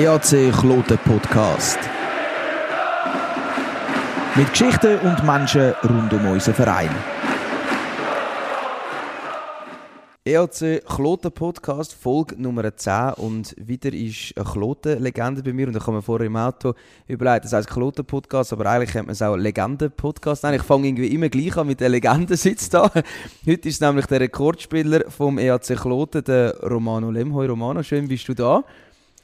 EAC Kloten Podcast. Mit Geschichten und Menschen rund um unseren Verein. EAC Kloten Podcast, Folge Nummer 10. Und wieder ist eine Kloten-Legende bei mir. Und ich habe mir vorher im Auto überlegt, das heißt Kloten Podcast, aber eigentlich kennt man es auch Legenden-Podcast. Ich fange irgendwie immer gleich an mit der Legendensitz da. Heute ist nämlich der Rekordspieler vom EAC Kloten, der Romano Lemhoi. Romano, schön bist du da.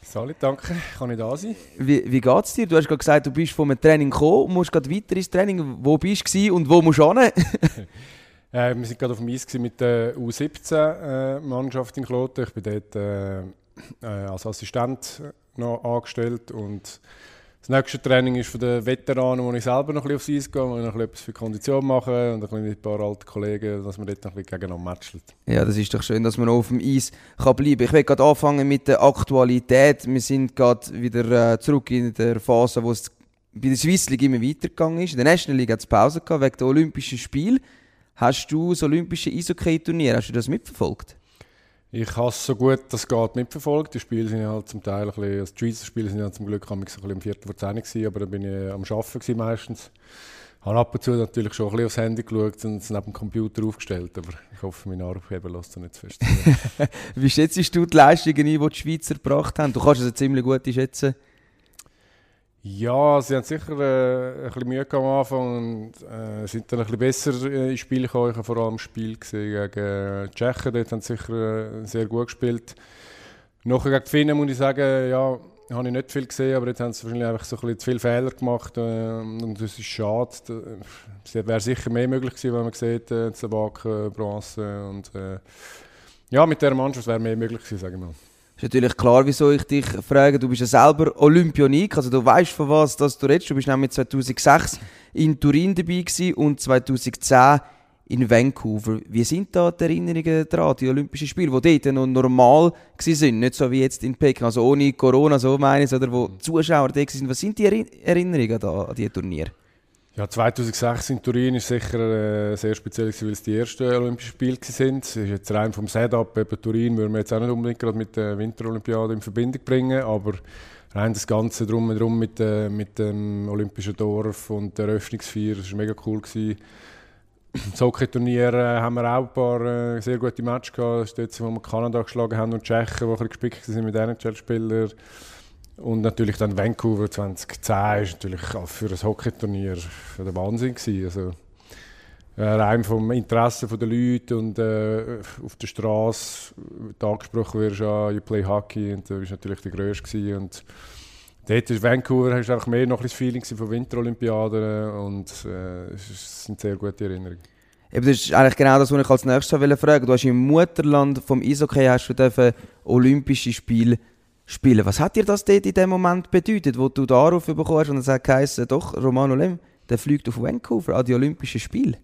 Salut, danke. Kann ich da sein? Wie, wie geht es dir? Du hast gerade gesagt, du bist vom Training gekommen und musst gerade weiter ins Training. Wo bist du und wo musst du hin? äh, wir waren gerade auf dem Eis mit der U17-Mannschaft in Kloten. Ich bin dort äh, äh, als Assistent noch angestellt und das nächste Training ist für die Veteranen, wo ich selber noch ein bisschen aufs Eis gehe, wo ich noch etwas für Kondition mache und ein, ein paar alte Kollegen, dass man dort noch ein bisschen gegeneinander matcht. Ja, das ist doch schön, dass man auf dem Eis kann bleiben kann. Ich will gerade anfangen mit der Aktualität. Wir sind gerade wieder äh, zurück in der Phase, wo es bei der Swiss League immer weitergegangen ist. In der National League hat es Pause gehabt wegen der Olympischen Spiele. Hast du das Olympische Eishockey-Turnier, hast du das mitverfolgt? Ich habe es so gut das geht mitverfolgt. Die Spiele sind halt zum Teil ein bisschen, also die Schweizer Spiele sind ja zum Glück ein bisschen um Viertel vor zehn gewesen, aber da bin ich am Arbeiten meistens. Habe ab und zu natürlich schon ein bisschen aufs Handy geschaut und es neben dem Computer aufgestellt, aber ich hoffe, mein Arbeitgeber lässt es nicht fest. Wie schätzt du die Leistungen ein, die die Schweizer gebracht haben? Du kannst es ziemlich gut schätzen. Ja, sie haben sicher äh, ein bisschen Mühe am Anfang und äh, sind dann ein bisschen besser äh, ins Spiel gekommen. Ich habe vor allem das Spiel gesehen gegen äh, Tschechen, dort haben sie sicher äh, sehr gut gespielt. Nachher gegen die Finnen muss ich sagen, ja, habe ich nicht viel gesehen, aber jetzt haben sie wahrscheinlich einfach so ein bisschen zu viele Fehler gemacht äh, und das ist schade. Es wäre sicher mehr möglich gewesen, wenn man sieht, äh, Zabak, Bronze und äh, ja, mit dieser Mannschaft wäre mehr möglich gewesen, sage ich mal ist natürlich klar, wieso ich dich frage. Du bist ja selber Olympionik, also du weißt von was dass du redest. Du bist nämlich 2006 in Turin dabei gewesen und 2010 in Vancouver. Wie sind da die Erinnerungen daran, die Olympischen Spiele, die dort noch normal waren, nicht so wie jetzt in Peking, also ohne Corona, so meine ich, oder wo Zuschauer da waren. Was sind die Erinnerungen an diese Turniere? Ja, 2006 in Turin ist sicher äh, sehr speziell, weil es die ersten Olympischen Spiele sind. Es ist jetzt rein vom Setup, eben Turin würden wir jetzt auch nicht unbedingt gerade mit der Winterolympiade in Verbindung bringen, aber rein das Ganze drum und drum mit, äh, mit dem Olympischen Dorf und der Eröffnungsfeier, das war mega cool. Gewesen. Hockey-Turnier äh, haben wir auch ein paar äh, sehr gute Matches gehabt. Das ist dort, wo wir Kanada geschlagen haben und Tschechen, die ein bisschen gespickt sind mit NHL-Spielern. Und natürlich dann Vancouver 2010 ist natürlich auch für ein Hockeyturnier der Wahnsinn gewesen. Also, äh, rein vom Interesse der Leute und äh, auf der Straße angesprochen wirst, ah, you play Hockey und du bist natürlich der Größte und dort ist Vancouver hast einfach mehr noch ein Feeling von Winterolympiaden und äh, es sind sehr gute Erinnerungen. Eben, das ist eigentlich genau das, was ich als nächstes fragen Du hast im Mutterland vom Eishockey hast du Olympische Spiele spielen. Was hat dir das dort in dem Moment bedeutet, wo du darauf bekommen hast und es hat geheißen, doch, Romano Lem, der fliegt auf Vancouver an die Olympischen Spiele?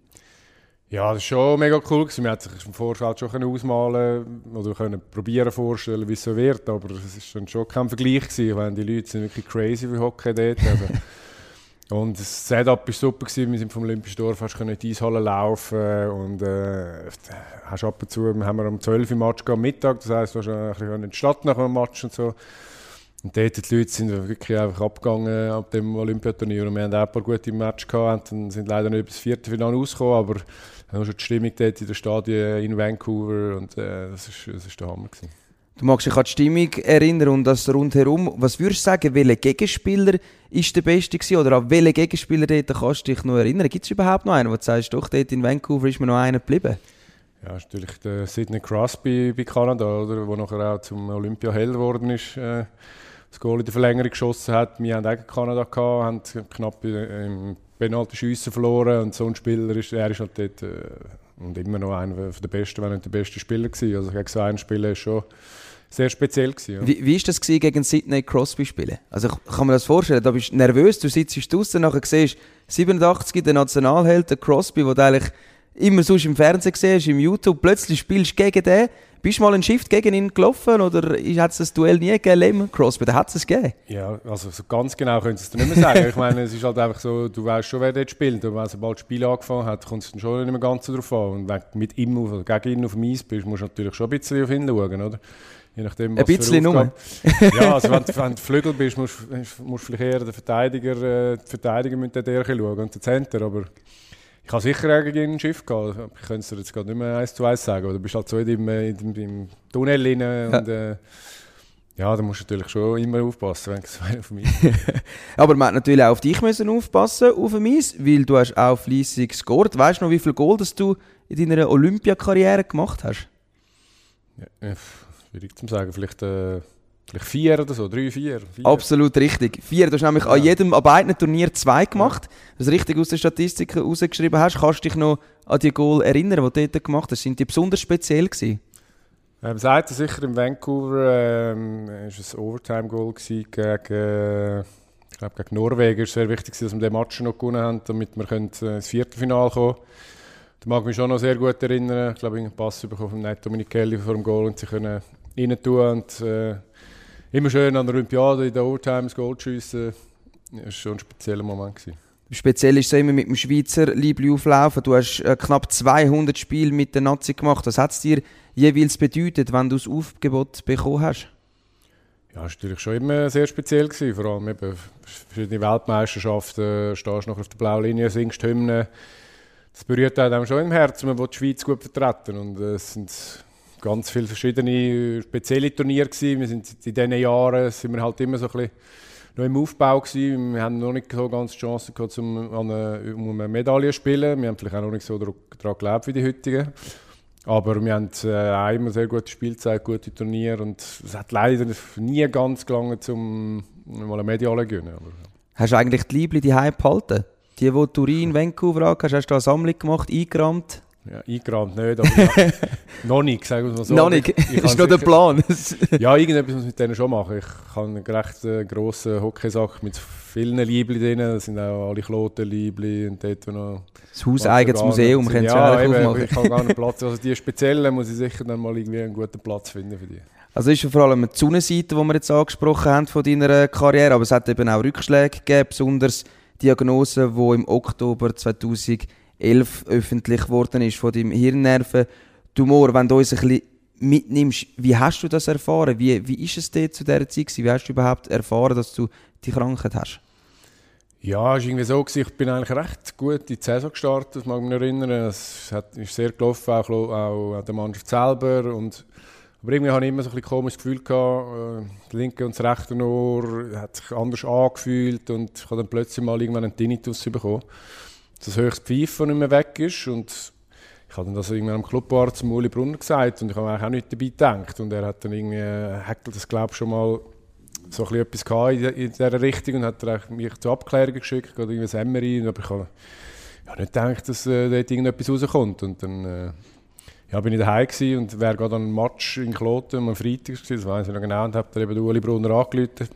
Ja, das ist schon mega cool. Man hat sich im Vorfeld schon ausmalen oder können probieren vorstellen, wie es so wird, aber es war schon kein Vergleich gewesen. Wenn die Leute sind wirklich crazy wie Hockey dort. Also, Und das Setup war super. Gewesen. Wir sind vom Olympischen Dorf hast in die Eishalle laufen und äh, hast ab und zu, haben wir um 12 Uhr Match am Mittag, das heisst, du hast ein bisschen in die Stadt nach dem Match und so. Und dort die Leute sind wirklich einfach abgegangen ab dem Olympiaturnier und wir haben auch ein paar gute Matches gehabt und sind leider nicht bis Viertelfinale rausgekommen, aber dann schon die Stimmung dort in der Stadien in Vancouver und äh, das ist der Hammer gewesen. Du magst dich an die Stimmung erinnern und das rundherum. Was würdest du sagen, welcher Gegenspieler ist der Beste gewesen? Oder an welchen Gegenspieler dort kannst du dich noch erinnern? Gibt es überhaupt noch einen, wo du sagst, doch, dort in Vancouver ist mir noch einer geblieben? Ja, ist natürlich der Sidney Crosby bei Kanada, oder? Der nachher auch zum Olympia-Held geworden ist. Äh, das Goal in der Verlängerung geschossen hat. Wir haben auch Kanada gehabt, haben knapp im Penalty Schiessen verloren und so ein Spieler ist, er ist halt dort äh, und immer noch einer der besten, wenn nicht der beste Spieler gewesen. Also gegen so einen Spieler ist schon sehr speziell gewesen. Ja. Wie, wie ist das gewesen, gegen Sidney Crosby spielen? Also ich kann mir das vorstellen, da bist du nervös, du sitzt draußen, nachher siehst 87 der Nationalheld, der Crosby, den du eigentlich immer sonst im Fernsehen siehst, im YouTube, plötzlich spielst du gegen den. Bist du mal ein Shift gegen ihn gelaufen oder hat es das Duell nie gegeben, Lehman Crosby? Da hat es gegeben. Ja, also so ganz genau können Sie es nicht mehr sagen. ich meine, es ist halt einfach so, du weißt schon, wer dort spielt. Und wenn sobald das Spiel angefangen hat, kommt es dann schon nicht mehr ganz darauf an. Und wenn du mit ihm oder gegen ihn auf dem Eis bist, musst du natürlich schon ein bisschen auf ihn schauen, oder? Je nachdem, Ein bisschen nur. ja, also wenn, wenn du Flügel bist, musst du vielleicht eher den Verteidiger, äh, die Verteidiger mit der schauen und den Center, aber ich habe sicher gegen ein Schiff gehabt. Ich könnte es dir jetzt gerade nicht mehr eins zu eins sagen, aber du bist halt so in dem, in dem, im Tunnel rein ja. und äh, ja, da musst du natürlich schon immer aufpassen, wenn es auf mich Aber man hat natürlich auch auf dich müssen aufpassen, auf mich, weil du hast auch fleissig gescored. Weißt du noch, wie viel Goal das du in deiner Olympiakarriere gemacht hast? Ja, äh, schwierig zu sagen, vielleicht, äh, vielleicht vier oder so, drei, vier, vier. Absolut richtig. Vier. Du hast nämlich ja. an jedem, an beiden Turnier zwei gemacht. Ja. Du richtig aus den Statistiken rausgeschrieben hast, kannst du dich noch an die Goal erinnern, die du dort gemacht hast. Sind die besonders speziell gewesen? Ähm, sagt sicher in Vancouver ähm, es ein Overtime-Goal gegen, äh, ich glaube, gegen Norwegen. Es war sehr wichtig, dass wir den Match noch gewonnen haben, damit wir können, äh, ins Viertelfinale kommen können. Da mag mich schon noch sehr gut erinnern. Ich glaube, ich einen Pass bekommen von Neto Minichelli vor dem Goal und sie können rein tun und äh, immer schön an der Olympiade in der Overtime das Goal schiessen. Das war schon ein spezieller Moment. Gewesen. Speziell ist es immer mit dem Schweizer Liebli auflaufen. Du hast äh, knapp 200 Spiele mit der Nazi gemacht. Was hat es dir jeweils bedeutet, wenn du das Aufgebot bekommen hast? Ja, das war natürlich schon immer sehr speziell. Gewesen. Vor allem eben verschiedene Weltmeisterschaften, stehst noch auf der blauen Linie, singst Hymnen das berührt einem schon im Herzen, man will die Schweiz gut vertreten und äh, sind ganz viele verschiedene spezielle Turniere gewesen. Wir sind in diesen Jahren sind wir halt immer so ein bisschen noch im Aufbau gewesen. Wir haben noch nicht so ganz die Chance gehabt, um, eine, um eine Medaille zu spielen. Wir haben vielleicht auch noch nicht so daran geglaubt wie die heutigen. Aber wir haben äh, auch immer sehr gute Spielzeit, gute Turniere und es hat leider nie ganz gelangt, um mal eine Medaille zu gewinnen. Aber, Hast du eigentlich die Liebli die behalten? Die, die Turin, Vancouver angehst, hast du eine Sammlung gemacht, eingerammt? Ja, eingerammt nicht, aber ja, noch nicht, sagen wir mal so. Noch nicht, ist noch der Plan. ja, irgendetwas muss ich mit denen schon machen. Ich habe einen recht äh, grossen Hockeysack mit vielen Liebli drin. Das sind auch alle Kloten-Liebli und dort noch... Das hauseigenes Museum, können Sie ja, eben, aufmachen. ich habe gar einen Platz. Also die speziellen muss ich sicher dann mal irgendwie einen guten Platz finden für die. Also ist ja vor allem die Sonnenseite, die wir jetzt angesprochen haben von deiner Karriere, aber es hat eben auch Rückschläge gegeben, besonders Diagnose, die im Oktober 2011 öffentlich geworden ist von deinem Hirnnerventumor. Wenn du uns ein bisschen mitnimmst, wie hast du das erfahren? Wie, wie ist es dir zu dieser Zeit? Wie hast du überhaupt erfahren, dass du die Krankheit hast? Ja, es war irgendwie so, ich bin eigentlich recht gut in die Saison gestartet, das mag ich mich erinnern. Es hat, ist sehr gelaufen, auch, auch an der Mannschaft selber. Und aber irgendwie hatte ich immer so ein komisches Gefühl gehabt, äh, das linke und das rechte Ohr hat sich anders angefühlt und ich habe dann plötzlich mal irgendwann einen Tinnitus bekommen. Das höchste Pfeifen nicht mehr weg ist. Und ich habe dann das irgendwann am Clubarzt Uli Brunner gesagt und ich habe eigentlich auch nicht dabei gedacht. Und er hat dann irgendwie, äh, Heckel das glaube ich schon mal so ein etwas gehabt in, dieser Richtung und hat mich zur Abklärung geschickt, oder irgendwie ein MRI, aber ich habe ja, nicht gedacht, dass äh, dort irgendetwas rauskommt. Und dann äh, ja, bin ich daheim und wäre gerade an einem Match in Kloten am Freitag? Gewesen, das weiß ich noch genau, und habe dann eben Uli Brunner angerufen.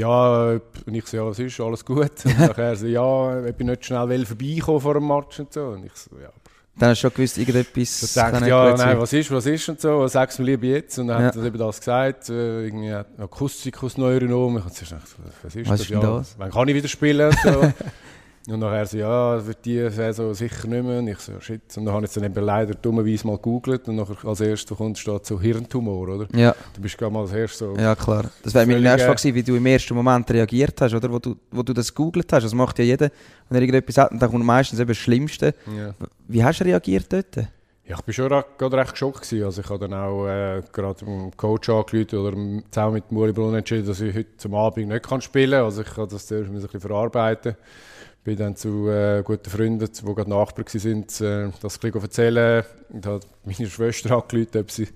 Ja, und ich so, ja, was ist, alles gut? Und nachher so, ja, ich bin nicht schnell vorbeikommen vor dem Match und so. Und ich so, ja, dann hast du schon gewusst, irgendetwas. Ich dachte, ja, nein, was ist, was ist und so, sag's mir lieber jetzt. Und dann ja. hat er eben das gesagt, äh, irgendwie Akustikus Neuronom. Ich habe gedacht, was ist was das? Ist ja, das? Wann kann ich wieder spielen? Und so. Und nachher so, ja, wird die Saison sicher nicht mehr. Und ich so, shit. Und dann habe ich dann eben leider dummerweise mal gegoogelt und nachher als erstes kommt steht so Hirntumor, oder? Ja. Du bist gerade mal als erstes so... Ja, klar. Das wäre meine nächste Frage wie du im ersten Moment reagiert hast, oder? Wo du, wo du das gegoogelt hast. Das macht ja jeder, wenn er irgendetwas hat. Und dann kommt meistens eben das Schlimmste. Ja. Wie hast du reagiert dort? Ja, ich war schon gerade recht geschockt. Gewesen. Also ich habe dann auch äh, gerade dem Coach angerufen oder zusammen mit Muri Brunn entschieden, dass ich heute zum Abend nicht kann spielen kann. Also ich kann das zuerst ein bisschen verarbeiten bin dann zu äh, guten Freunden, die gerade Nachbarn waren, äh, das ein bisschen erzählen. Und habe meine Schwester angerufen, ob sie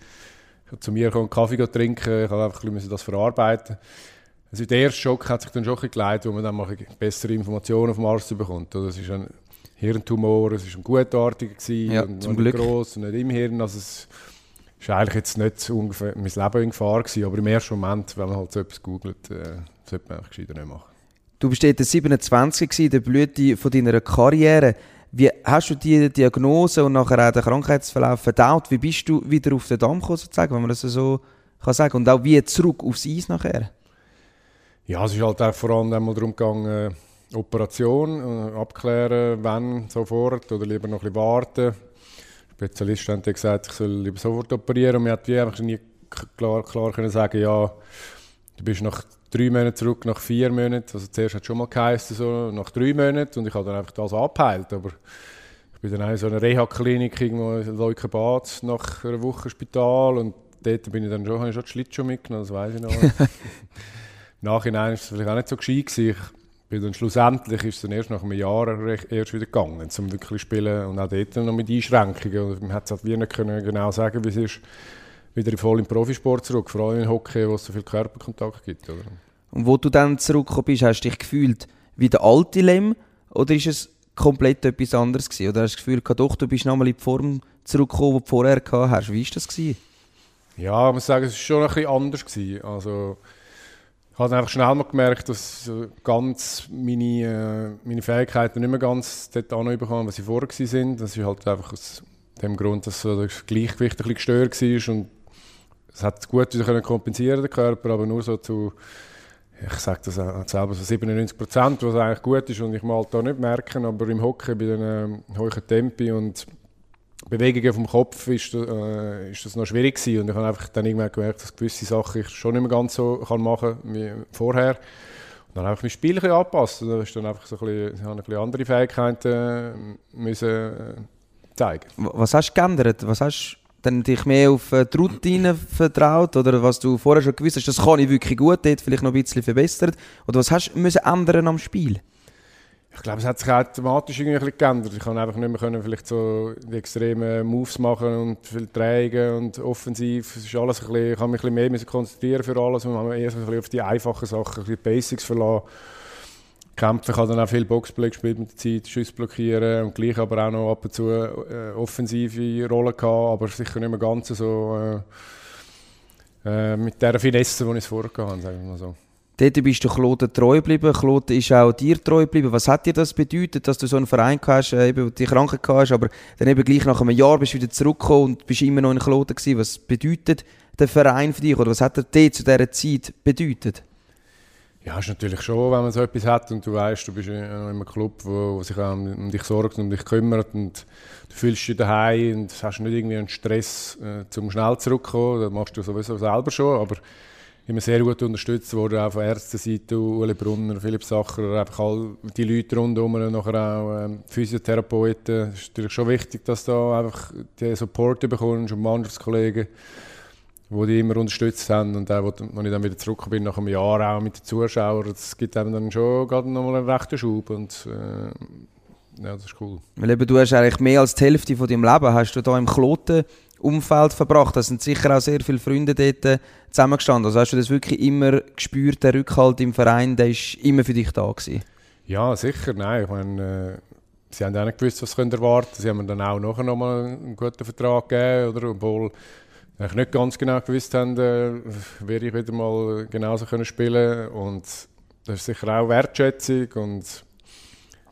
zu mir einen Kaffee trinken Ich habe einfach ein bisschen das verarbeiten. Also der erste Schock hat sich dann schon ein bisschen geleitet, wo man dann mal bessere Informationen vom Arzt bekommt. Das ist ein Hirntumor, es war ein gutartiger, ja, und zum Glück. gross und nicht im Hirn. Also es war eigentlich jetzt nicht ungefähr mein Leben in Gefahr gewesen, aber im ersten Moment, wenn man halt so etwas googelt, äh, sollte man einfach gescheiter nicht machen. Du bist dort 27 in der Blüte von deiner Karriere. Wie hast du die Diagnose und nachher auch den Krankheitsverlauf verdaut? Wie bist du wieder auf den Damm gekommen, sozusagen, wenn man das so kann sagen Und auch wie zurück aufs Eis nachher? Ja, es ist halt auch vor allem einmal darum gegangen, äh, Operation, äh, abklären, wann sofort oder lieber noch ein bisschen warten. Spezialisten haben gesagt, ich soll lieber sofort operieren. Und man hat einfach nie klar, klar können sagen, ja, du bist nach drei Monaten zurück, nach vier Monaten. Also zuerst hat es schon mal geheißen, so nach drei Monaten und ich habe dann einfach das abgeheilt. Aber ich bin dann auch in so einer Reha-Klinik irgendwo in Leukenbad nach einer Woche Spital und dort bin ich dann schon, habe ich schon die Schlittschuhe mitgenommen, das weiß ich noch. Im Nachhinein war es vielleicht auch nicht so gescheit gewesen. Ich bin dann schlussendlich ist es dann erst nach einem Jahr erst wieder gegangen, zum wirklich spielen und auch dort noch mit Einschränkungen. Und man hat es halt wie nicht können genau sagen, wie es ist, wieder voll im Profisport zurück, vor allem im Hockey, wo es so viel Körperkontakt gibt. Oder? Und wo du dann zurückgekommen bist, hast du dich gefühlt wie der alte Lem oder ist es komplett etwas anderes gewesen? Oder hast du das Gefühl gehabt, doch, du bist nochmal in die Form zurückgekommen, die du vorher gehabt hast? Wie war das? Gewesen? Ja, ich muss sagen, es war schon ein bisschen anders. Gewesen. Also, ich habe einfach schnell mal gemerkt, dass ganz meine, äh, meine Fähigkeiten nicht mehr ganz dort anbekommen, was sie vorher waren. Das ist halt einfach aus dem Grund, dass das Gleichgewicht ein bisschen gestört war und es hat gut wieder können kompensieren der Körper, aber nur so zu ich sage das selber so 97 Prozent, was eigentlich gut ist und ich mal da nicht merken, aber im Hockey bei den äh, hohen Tempi und Bewegungen vom Kopf ist, äh, ist das noch schwierig gewesen. und ich habe einfach dann irgendwann gemerkt, dass gewisse Sachen ich schon nicht mehr ganz so kann machen wie vorher. Dann habe ich mein Spiel ein und da ist dann einfach so ein bisschen, ich ein andere Fähigkeiten äh, müssen äh, zeigen. Was hast du geändert? Was hast dann dich mehr auf äh, die Routine vertraut oder was du vorher schon gewusst hast, das kann ich wirklich gut, dort vielleicht noch ein bisschen verbessert oder was hast du müssen ändern am Spiel? Ich glaube, es hat sich automatisch irgendwie ein bisschen geändert. Ich kann einfach nicht mehr können, vielleicht so die extremen Moves machen und viel Trägen und offensiv. Es ist alles ein bisschen, ich kann mich ein bisschen mehr konzentrieren für alles und man eher so ein bisschen auf die einfachen Sachen, ein bisschen Basics verlassen. Kämpfen. Ich habe dann auch viel Boxplay gespielt mit der Zeit, Schuss blockieren und gleich aber auch noch ab und zu äh, offensive Rollen gehabt, aber sicher nicht mehr ganz so äh, äh, mit der Finesse, die ich es vorher hatte, sagen wir mal so. Dort bist du Kloten treu geblieben. Kloten ist auch dir treu geblieben. Was hat dir das bedeutet, dass du so einen Verein hast, äh, eben, die Kranken hast, aber dann eben gleich nach einem Jahr bist du wieder zurückgekommen und bist immer noch in Kloten gewesen. Was bedeutet der Verein für dich oder was hat er dir zu dieser Zeit bedeutet? Ja, ist natürlich schon, wenn man so etwas hat und du weißt, du bist in einem Club, wo, wo sich um, dich sorgt und um dich kümmert und du fühlst dich daheim und hast nicht irgendwie einen Stress, äh, zum schnell zurückzukommen. Das machst du sowieso selber schon, aber immer sehr gut unterstützt worden, auch von Ärzteseite, Uli Brunner, Philipp Sacher, einfach all die Leute rundherum, nachher auch ähm, Physiotherapeuten. Es ist natürlich schon wichtig, dass du da einfach den Support bekommst und Mannschaftskollegen wo die immer unterstützt haben und auch, als ich dann wieder zurück bin nach einem Jahr auch mit den Zuschauern, das gibt einem dann schon gerade nochmal einen rechten Schub und äh, ja, das ist cool. Weil eben, du hast eigentlich mehr als die Hälfte von deinem Leben hast du da im Kloten Umfeld verbracht. Da sind sicher auch sehr viele Freunde dort äh, zusammengestanden. Also hast du das wirklich immer gespürt, der Rückhalt im Verein, der ist immer für dich da gewesen? Ja, sicher. Nein, ich meine, äh, sie haben auch nicht gewusst, was sie erwarten können. Sie haben mir dann auch nachher nochmal einen guten Vertrag gegeben, oder? obwohl ich nicht ganz genau gewusst haben, äh, werde ich wieder mal genauso können spielen und das ist sicher auch Wertschätzung und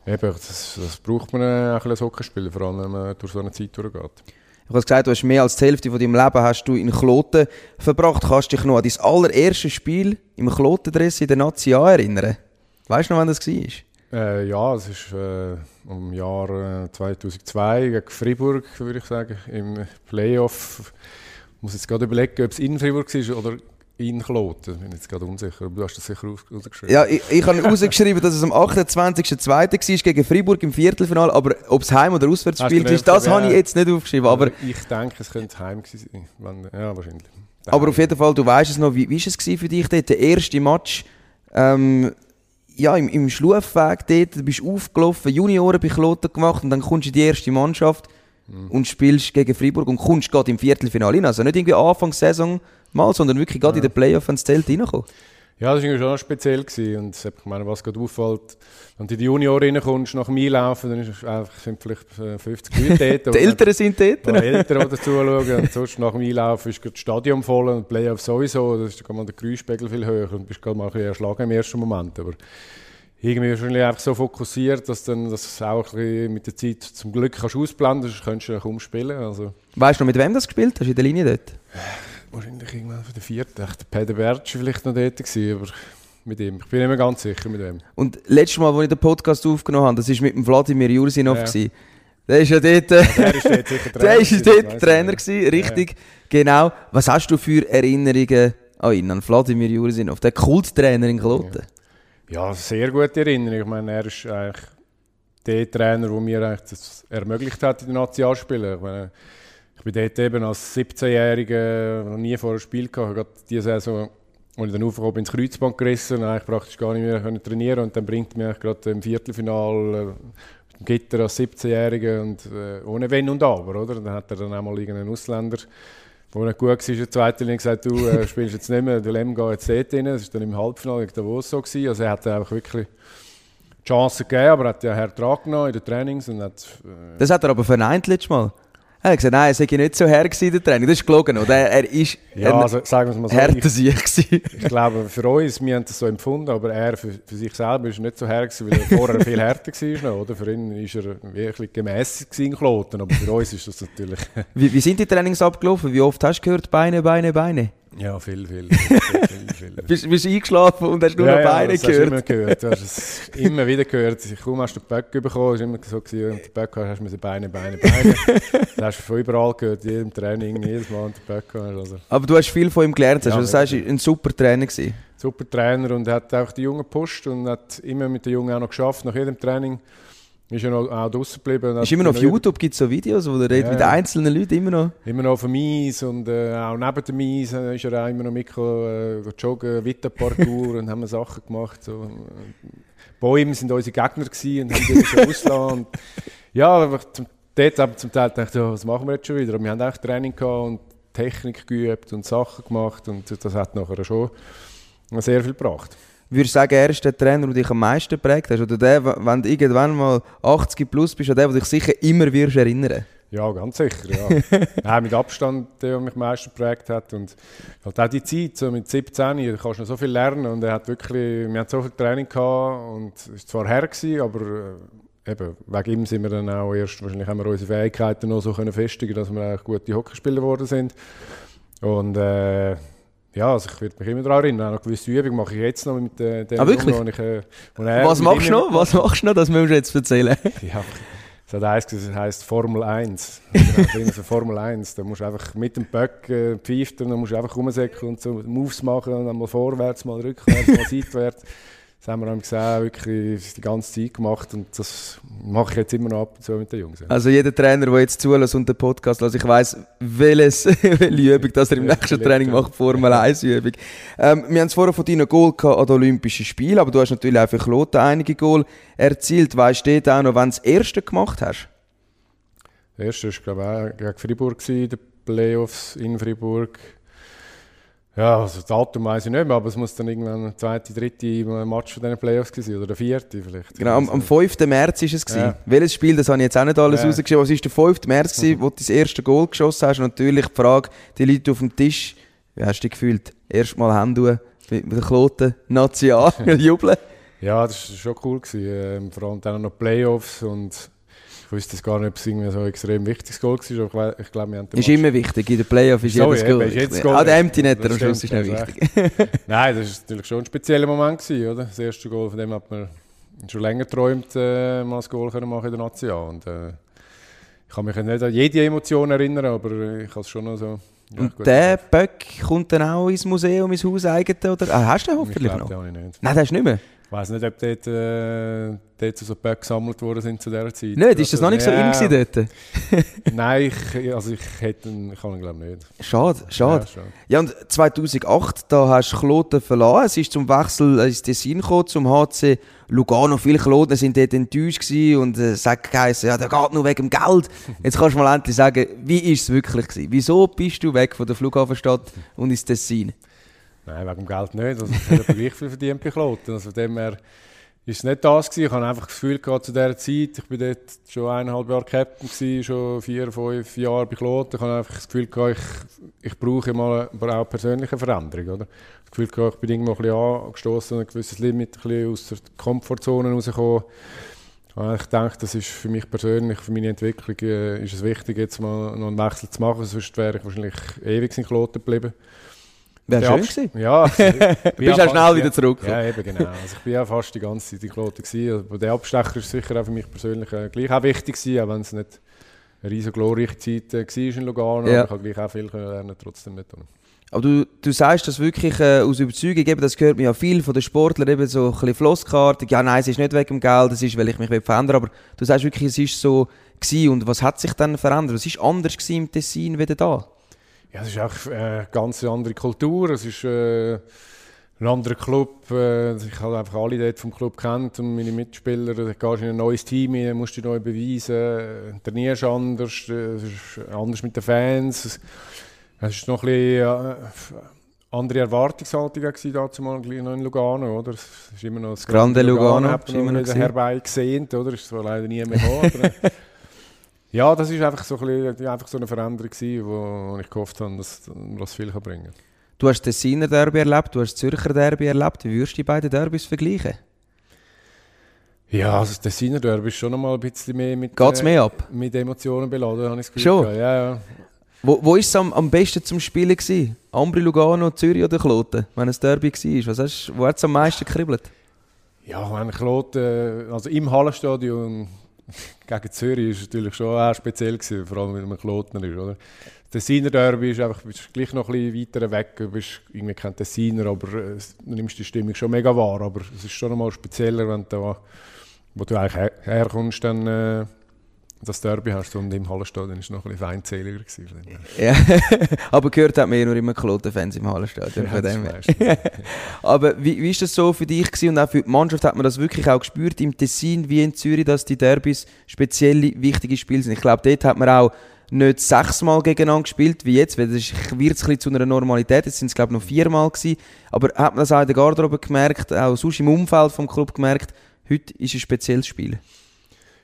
eben, das, das braucht man auch als Hockeyspieler, vor allem wenn man durch so eine Zeit durchgeht. Ich habe gesagt, du hast mehr als die Hälfte von deinem Leben hast du in Kloten verbracht. Kannst du dich noch an dein allererstes Spiel im Klotendress in der Nazi A erinnern? Weißt du noch, wann das war? Äh, ja, es ist äh, im Jahr 2002 äh, gegen Fribourg, würde ich sagen, im Playoff muss jetzt gerade überlegen, ob es in Fribourg war oder in Kloten. Ich bin jetzt gerade unsicher, aber du hast das sicher rausgeschrieben. Ja, ich, ich habe rausgeschrieben, dass es am 28.02. war gegen Fribourg im Viertelfinale, aber ob es Heim- oder Auswärtsspiel ist, das habe ich jetzt nicht aufgeschrieben. Aber ich denke, es könnte Heim sein. Ja, wahrscheinlich. Aber auf jeden Fall, du weißt es noch, wie war es für dich dort, der erste Match ähm, ja, im, im Schlufweg dort, du bist aufgelaufen, Junioren bei Kloten gemacht und dann kommst du in die erste Mannschaft mhm. und spielst gegen Freiburg und kommst gerade im Viertelfinale rein. Also nicht irgendwie Anfang Saison mal, sondern wirklich gerade ja. in den Playoff ins Zelt reinkommen. Ja, das war schon speziell. Gewesen. Und ich meine, was gerade auffällt, wenn du in die Junioren reinkommst, nach mir laufen, dann ist einfach, sind vielleicht 50 äh, Leute dort. die Älteren sind dort. Die Älteren, die zuschauen. Und sonst nach mir laufen ist das Stadion voll und Playoff sowieso. Da ist der Geräuschpegel viel höher und bist gerade mal ein bisschen erschlagen im ersten Moment. Aber irgendwie wahrscheinlich einfach so fokussiert, dass dann das auch ein mit der Zeit zum Glück kannst ausblenden kannst, könntest du kaum spielen. Also. Weißt du noch, mit wem das gespielt hast in der Linie dort? Wahrscheinlich irgendwann von der vierten. Der Peter Bertsch vielleicht noch dort gewesen, aber mit ihm. Ich bin nicht mehr ganz sicher mit wem. Und letztes Mal, als ich den Podcast aufgenommen habe, das war mit dem Vladimir Jursinov. Ja. Der ist ja dort, äh, Der ist dort sicher der ist dort Trainer gewesen, richtig, genau. Was hast du für Erinnerungen an ihn, an Vladimir Jurisinov, der Kulttrainer in Kloten? Ja, sehr gute Erinnerung. Ich meine, er ist eigentlich der Trainer, der mir eigentlich das ermöglicht hat, in den Nationalspielen. Ich meine, ich bin dort eben als 17-Jähriger noch nie vor einem Spiel gehabt. Ich diese Saison, als ich dann aufgekommen bin, ins Kreuzband gerissen und eigentlich praktisch gar nicht mehr können trainieren Und dann bringt mich gerade im Viertelfinal äh, mit dem Gitter als 17-Jähriger und äh, ohne Wenn und Aber, oder? Dann hat er dann einmal irgendeinen Ausländer wo nicht gut war in der zweiten Linie gesagt, du äh, spielst jetzt nicht mehr, der Lem geht jetzt dort rein. Das war dann im Halbfinale gegen Davos so. Gewesen. Also er hat einfach wirklich die Chance gegeben, aber er hat ja hart dran genommen in den Trainings und hat, äh, Das hat er aber verneint letztes Mal. Er hat gesagt, nein, er sei nicht so her gewesen, der Training. Das ist gelogen, oder? Er, er ist ja, also sagen wir es mal so, härter ich, Sieg gewesen. ich glaube für uns, wir haben das so empfunden, aber er für, für sich selber ist nicht so her gewesen, weil er vorher viel härter war, oder? Für ihn ist er wirklich gewesen in Kloten, aber für uns ist das natürlich, Wie, wie sind die Trainings abgelaufen? Wie oft hast du gehört, Beine, Beine, Beine? Ja, viel, viel, viel, viel, viel. Bist, bist du eingeschlafen und hast nur noch Beine das hast du gehört? immer gehört. Du hast es immer wieder gehört. Kaum hast du den Böck bekommen, war immer so, gewesen, und den Böck hast du müssen Beine, Beine, Beine. das hast du von überall gehört, jedem Training, jedes Mal den Böck hast. Also, Aber du hast viel von ihm gelernt. Ja, also, das heißt, ein super Trainer gewesen. super Trainer und hat auch die Jungen gepusht und hat immer mit den Jungen auch noch geschafft. Nach jedem Training ist er noch, auch draußen geblieben. Ist immer noch auf YouTube gibt es so Videos, wo er redet Ja, mit ja. einzelnen Leuten immer noch. Immer noch auf dem Eis und äh, auch neben dem Eis äh, ist er auch immer noch mitgekommen, äh, joggen, Wittenparcours und haben wir Sachen gemacht. So. Bäume sind unsere Gegner gewesen und haben die schon ausgelassen. Ja, aber zum, dort aber zum Teil dachte ich, ja, was machen wir jetzt schon wieder? Und wir haben auch Training gehabt und Technik geübt und Sachen gemacht und das hat nachher schon sehr viel gebracht. Würdest du sagen, er ist der Trainer, der dich am meisten geprägt hat? Oder der, wenn du irgendwann mal 80 plus bist, an der, der dich sicher immer wirst erinnern Ja, ganz sicher. Ja. ja, mit Abstand, der, der mich am meisten geprägt hat. Und halt auch die Zeit, so mit 17, da kannst du noch so viel lernen. Und er hat wirklich, wir hatten so viel Training gehabt und es war zwar her, gewesen, aber äh, eben, wegen ihm sind wir dann auch erst, wahrscheinlich haben wir unsere Fähigkeiten noch so können festigen, dass wir eigentlich gute Hockeyspieler geworden sind. Und äh, ja, also ich werde mich immer daran erinnern. Noch gewisse Übungen mache ich jetzt noch mit äh, dem Ah, wirklich? Jungen, ich, äh, Was machst du noch? Was machst du noch? Das müssen wir jetzt erzählen. ja, es hat eins gesagt, es heisst Formel 1. Also immer so Formel 1. Da musst du einfach mit dem Böck äh, pfeifen, dann musst du einfach rumsäckeln und so Moves machen, und dann mal vorwärts, mal rückwärts, mal seitwärts. Das haben wir dann gesehen, wirklich die ganze Zeit gemacht und das mache ich jetzt immer noch ab und zu mit den Jungs. Also jeder Trainer, der jetzt zulässt und den Podcast lässt, ich weiss, welches, welche Übung dass er im Ja, nächsten Training ja. macht, Formel 1 Übung. Ähm, wir haben es vorher von deinen Goal gehabt an den Olympischen Spielen, aber du hast natürlich auch für Kloten einige Goal erzielt. Weißt du auch noch, wenn du das erste gemacht hast? Der erste war, glaube ich, auch gegen Fribourg, gewesen, die Playoffs in Fribourg. Ja, also das Datum weiß ich nicht mehr, aber es muss dann irgendwann der zweite, dritte Match von diesen Playoffs sein, oder der vierte vielleicht. Genau, am, am 5. März war es. Ja. Welches Spiel, das habe ich jetzt auch nicht alles Ja. rausgeschrieben, aber es war der 5. März, gewesen, wo du das erste Goal geschossen hast. Und natürlich die Frage, die Leute auf dem Tisch, wie hast du dich gefühlt? Erstmal Hände mit mit den Kloten, National, jubeln. Ja, das war schon cool. Gewesen. Ähm, vor allem dann noch Playoffs und ich wusste es gar nicht, ob es irgendwie so ein extrem wichtiges Goal war, aber ich, ich glaube, wir haben den Ist Match- immer wichtig, in der Playoff ist So, jedes Goal ist wichtig. Goal Auch der. Empty Netter am Schluss ist das wichtig. Nein, das war natürlich schon ein spezieller Moment, gewesen, oder? Das erste Goal, von dem hat man schon länger geträumt, äh, mal ein Goal können machen in der Nation. Und, äh, ich kann mich nicht an jede Emotion erinnern, aber ich kann es schon noch so... ja, Und der Böck kommt dann auch ins Museum, ins Haus eigene, oder? Ah, hast du den Ich hoffentlich glaube, noch? den habe ich nicht. Nein, den hast du nicht mehr. Weiß nicht, ob dort, äh, dort so Böcke gesammelt worden sind zu dieser Zeit. Nicht? Ist das noch nicht so ja, in gewesen dort? Nein, ich, also ich hätte ihn, ich kann ihn glaube nicht. Schade, schade. Ja, schon. Ja, und 2008, da hast du Kloten verlassen. Es ist zum Wechsel ins Tessin gekommen, zum HC Lugano. Viele Kloten sind dort enttäuscht gewesen und äh, sagen geheißen, ja, der geht nur wegen dem Geld. Jetzt kannst du mal endlich sagen, wie ist es wirklich gewesen? Wieso bist du weg von der Flughafenstadt und ins Tessin? Nein, wegen dem Geld nicht. Also ich habe gleich viel verdient bei Kloten. Also dem her ist es nicht das gewesen. Ich habe einfach das Gefühl gehabt, zu dieser Zeit, ich bin dort schon eineinhalb Jahre Captain gewesen, schon vier, fünf Jahre bei Kloten. Ich habe einfach das Gefühl gehabt, ich, ich brauche mal aber auch persönliche Veränderung. Oder? Das Gefühl gehabt, ich bin irgendwo ein bisschen angestoßen, ein gewisses Limit, ein bisschen aus der Komfortzone rausgekommen. Ich denke, das ist für mich persönlich, für meine Entwicklung, äh, ist es wichtig, jetzt mal noch einen Wechsel zu machen. Sonst wäre ich wahrscheinlich ewig in Kloten geblieben. Wäre schön gewesen. Ja. Du bist auch schnell wieder zurück. Ja, eben genau. Also ich bin ja fast die ganze Zeit in Kloten gewesen. Aber der Abstecher ist sicher auch für mich persönlich äh, gleich auch wichtig gewesen, auch wenn es nicht eine riesen glorreiche Zeit äh, war in Lugano. Ja. Aber ich habe gleich auch viel können lernen trotzdem nicht. Aber du, du sagst das wirklich äh, aus Überzeugung, eben, das gehört mir ja viel von den Sportlern, eben so ein bisschen flosskartig. Ja, nein, es ist nicht wegen dem Geld, es ist, weil ich mich will verändern Aber du sagst wirklich, es ist so gewesen. Und was hat sich dann verändert? Was war anders gewesen im Tessin wieder da? Ja, es ist auch äh, eine ganz andere Kultur. Es ist äh, ein anderer Club. Äh, ich habe einfach alle dort vom Club kennt und meine Mitspieler. Da gehst du in ein neues Team, rein, musst dich neu beweisen, äh, trainierst anders, äh, es ist anders mit den Fans. Es, es ist noch ein bisschen äh, andere Erwartungshaltung gewesen, dazu mal noch in Lugano, oder? Es ist immer noch das Grande Lugano, hat ist man immer noch herbeigesehen, oder? Ist zwar leider nie mehr gekommen, Ja, das ist einfach so, ein bisschen, einfach so eine Veränderung gewesen, wo ich gehofft habe, dass das viel bringen kann. Du hast Tessiner Derby erlebt, du hast Zürcher Derby erlebt. Wie würdest du die beiden Derbys vergleichen? Ja, also das Tessiner Derby ist schon noch mal ein bisschen mehr mit, Geht's mehr ab? mit Emotionen beladen, habe ich das Gefühl. Schon? gehabt. Ja, ja. Wo, wo ist es am, am besten zum Spielen gewesen? Ambri, Lugano, Zürich oder Kloten? Wenn es Derby war, was hast, wo hat es am meisten gekribbelt? Ja, wenn Kloten, also im Hallenstadion gegen Zürich es natürlich schon auch speziell gewesen, vor allem wenn man Klotner ist, oder? Tessiner Derby ist einfach bist gleich noch ein bisschen weiter weg, du bist irgendwie kein Tessiner, aber äh, du nimmst die Stimmung schon mega wahr, aber es ist schon noch mal spezieller, wenn du, wo du eigentlich her herkommst, dann äh, das Derby hast und im Hallenstadion ist es noch ein bisschen feindseliger gewesen. Ja, aber gehört hat man eh nur immer Kloten-Fans im Hallenstadion. Ja, dem meistens. Aber wie, wie ist das so für dich gewesen? und auch für die Mannschaft hat man das wirklich auch gespürt im Tessin wie in Zürich, dass die Derbys spezielle, wichtige Spiele sind? Ich glaube, dort hat man auch nicht sechsmal gegeneinander gespielt wie jetzt, weil das wird es ein zu einer Normalität. Jetzt sind es glaube ich noch viermal gewesen. Aber hat man das auch in der Garderobe gemerkt, auch sonst im Umfeld vom Club gemerkt, heute ist ein spezielles Spiel.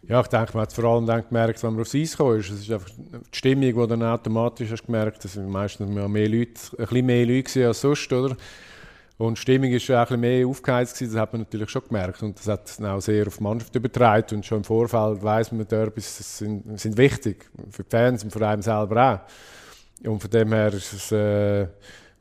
Ja, ich denke, man hat es vor allem dann gemerkt, wenn man aufs Eis ist. Es ist einfach die Stimmung, die dann automatisch hast gemerkt, sind meistens mehr Leute, ein bisschen mehr Leute als sonst, oder? Und die Stimmung ist auch ein bisschen mehr aufgeheizt gewesen, das hat man natürlich schon gemerkt. Und das hat es auch sehr auf die Mannschaft übertragen. Und schon im Vorfeld weiss man, Derbys sind, sind wichtig. Für die Fans und für einen selber auch. Und von dem her ist es äh,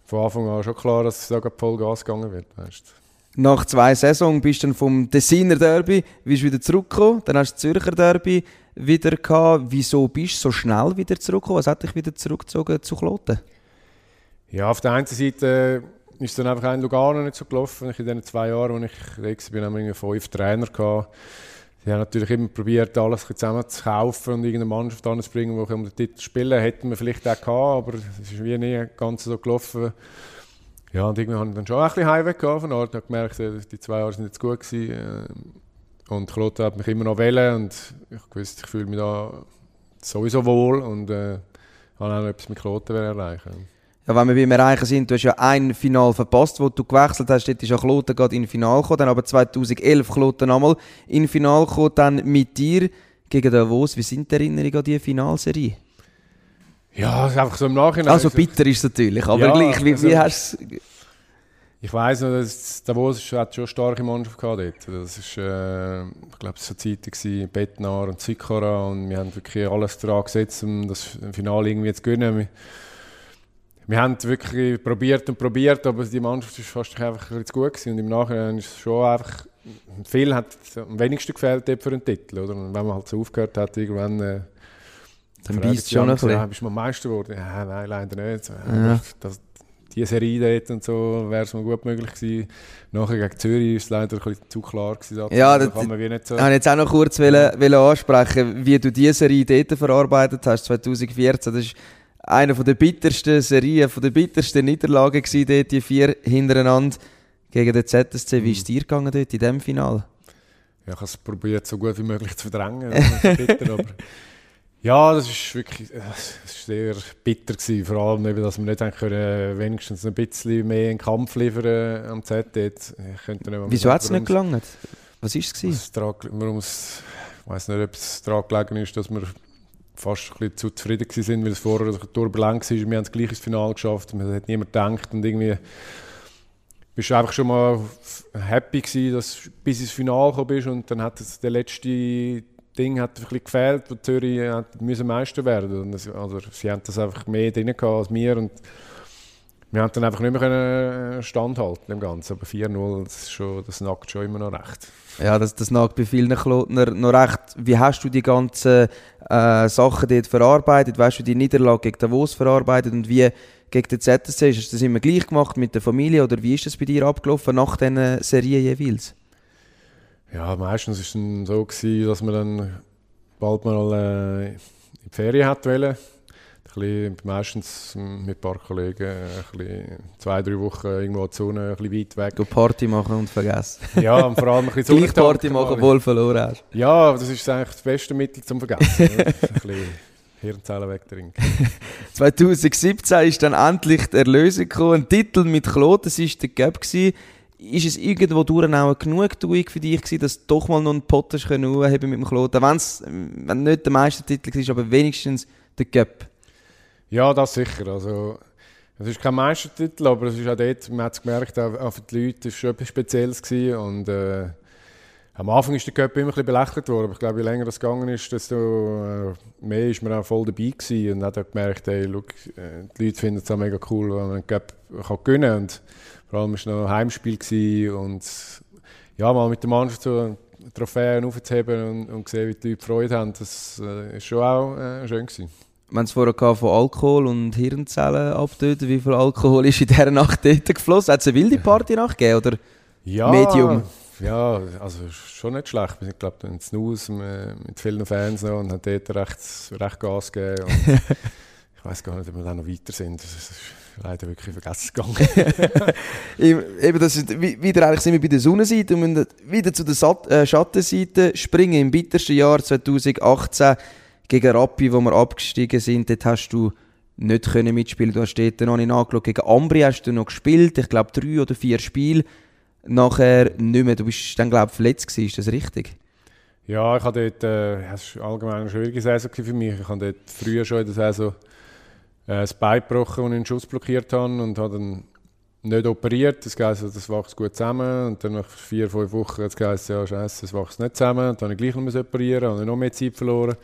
von Anfang an schon klar, dass es da voll Gas gegangen wird. Weißt. du. Nach zwei Saisons bist du dann vom Tessiner Derby bist wieder zurückgekommen, dann hast du das Zürcher Derby wieder gehabt. Wieso bist du so schnell wieder zurückgekommen? Was hat dich wieder zurückgezogen zu Kloten? Ja, auf der einen Seite ist dann einfach in Lugano nicht so gelaufen. Ich in den zwei Jahren, als ich da war, haben wir fünf Trainer gehabt. Die haben natürlich immer probiert, alles zusammen zu kaufen und irgendeine Mannschaft anzubringen, die um den Titel spielen. Hätten wir vielleicht auch gehabt, aber es ist wie nie ganz so gelaufen. Ja, und irgendwie habe ich dann schon ein bisschen Heimweg gehabt von Ort. Ich habe gemerkt, die zwei Jahre sind jetzt gut gewesen. äh, Und Kloten hat mich immer noch wählen und ich wusste, ich fühle mich da sowieso wohl und äh, habe auch noch etwas mit Kloten erreichen. Ja, wenn wir beim Erreichen sind, du hast ja ein Final verpasst, wo du gewechselt hast. Dort ist ja Kloten gerade in Final gekommen, dann aber 2011 Kloten einmal in Final gekommen, dann mit dir gegen Davos. Wie sind die Erinnerungen an diese Finalserie? Ja, es ist einfach so im Nachhinein. Also bitter ist es natürlich, aber Ja, gleich, wie, wie also- hast du Ich weiss noch, dass Davos hat schon eine starke Mannschaft gehabt dort. Das ist, äh, ich glaube, es war Zeiten gewesen, Bettnar und Zikora und wir haben wirklich alles daran gesetzt, um das Finale irgendwie zu gewinnen. Wir, wir haben wirklich probiert und probiert, aber die Mannschaft ist fast einfach ein zu gut gewesen. und im Nachhinein ist es schon einfach, viel hat am wenigsten dort für einen Titel, oder? Und wenn man halt so aufgehört hat, irgendwann... Äh, Dann beißt schon ein bisschen. Ja, bist du mal Meister geworden? Ja, nein, leider nicht. So, ja, Ja. Das, die Serie dort und so wäre es mal gut möglich gewesen. Nachher gegen Zürich ist es leider ein bisschen zu klar gewesen. Ja, da das- kann man wie nicht so... Ich wollte jetzt auch noch kurz wollen, wollen ansprechen, wie du diese Serie dort verarbeitet hast, 2014. Das ist eine der bittersten Serien, von der bittersten Niederlagen gewesen, dort, die vier hintereinander gegen den ZSC. Wie ist es dir gegangen dort in diesem Finale? Ja, ich habe es probiert, so gut wie möglich zu verdrängen. Bitter, aber ja, das ist wirklich äh, es ist sehr bitter gewesen. Vor allem, eben, dass wir nicht haben können, wenigstens ein bisschen mehr in den Kampf liefern äh, am Z. dort. Ich könnte nicht mal Wieso hat es nicht gelangt? Was war es? warum es, ich weiß nicht, ob es daran gelegen ist, dass wir fast ein bisschen zu zufrieden sind, weil es vorher turbulent war. Wir haben es gleich ins Finale geschafft. Man hat niemand gedacht und irgendwie bist du einfach schon mal happy gewesen, dass du bis ins Finale gekommen bist und dann hat es der letzte Ding hat ein bisschen gefehlt, wo Zürich hat müssen Meister werden. Und das, also, sie haben das einfach mehr drin als wir und wir haben dann einfach nicht mehr können standhalten im Ganzen. Aber 4-0, das, das nagt schon immer noch recht. Ja, das, das nagt bei vielen Klotner noch recht. Wie hast du die ganzen äh, Sachen dort verarbeitet? Weißt du die Niederlage gegen Davos verarbeitet und wie gegen den ZSC? Hast du das immer gleich gemacht mit der Familie oder wie ist das bei dir abgelaufen nach diesen Serien jeweils? Ja, meistens war es dann so, gewesen, dass man dann bald mal äh, in die Ferien hat wollen bisschen, meistens mit ein paar Kollegen ein bisschen zwei, drei Wochen irgendwo in die Sonne, ein bisschen weit weg. Du Party machen und vergessen. Ja, und vor allem ein bisschen Gleich Party machen, obwohl verloren hast. Ja, das ist eigentlich das beste Mittel zum Vergessen. ein bisschen Hirnzellen wegtrinken. 2017 ist dann endlich die Erlösung gekommen. Ein Titel mit Claude, das war der Gap. Ist es irgendwo durch auch Genugtuung für dich gewesen, dass du doch mal noch einen Potter haben mit dem Claude? Wenn nicht der Meistertitel war, aber wenigstens der Gap. Ja, das sicher. Also, es ist kein Meistertitel, aber es ist auch dort, man hat es gemerkt, auch, auch für die Leute, es schon etwas Spezielles. Gewesen. Und, äh, am Anfang ist der Cup immer ein bisschen belächelt worden, aber ich glaube, je länger das gegangen ist, desto äh, mehr ist man auch voll dabei gewesen und hat auch gemerkt, hey, look, äh, die Leute finden es auch mega cool, wenn man einen Cup kann gewinnen kann. Und vor allem war es noch ein Heimspiel und ja, mal mit der Mannschaft so Trophäen aufzuheben und, und sehen, wie die Leute Freude haben, das äh, schon auch äh, schön gewesen. Wir haben es vorher von Alkohol und Hirnzellen abtöten. Wie viel Alkohol ist in dieser Nacht dort geflossen? Hat es eine wilde Party-Nacht gegeben oder ja, Medium? Ja, also schon nicht schlecht. Ich glaube, in Snooze mit vielen Fans noch und haben dort recht, recht Gas gegeben. ich weiß gar nicht, ob wir da noch weiter sind. Das ist leider wirklich vergessen gegangen. Eben, das ist, wieder eigentlich sind wir bei der Sonnenseite und wieder zu der Sat äh, Schattenseite springen. Im bittersten Jahr 2018 gegen Rappi, wo wir abgestiegen sind, dort hast du nicht können mitspielen. Du hast dort noch nicht angeschaut. Gegen Ambri hast du noch gespielt. Ich glaube, drei oder vier Spiele. Nachher nicht mehr. Du bist dann, glaube ich, verletzt gewesen. Ist das richtig? Ja, ich habe dort, äh, es war allgemein eine schwierige Saison für mich. Ich habe dort früher schon in der Saison äh, das Bein gebrochen und einen Schuss blockiert habe und habe dann nicht operiert. Das heisst, das wächst gut zusammen. Und dann nach vier, fünf Wochen hat es geheißen, ja, scheiße, das wächst nicht zusammen. Und dann habe ich gleich noch operieren und noch mehr Zeit verloren.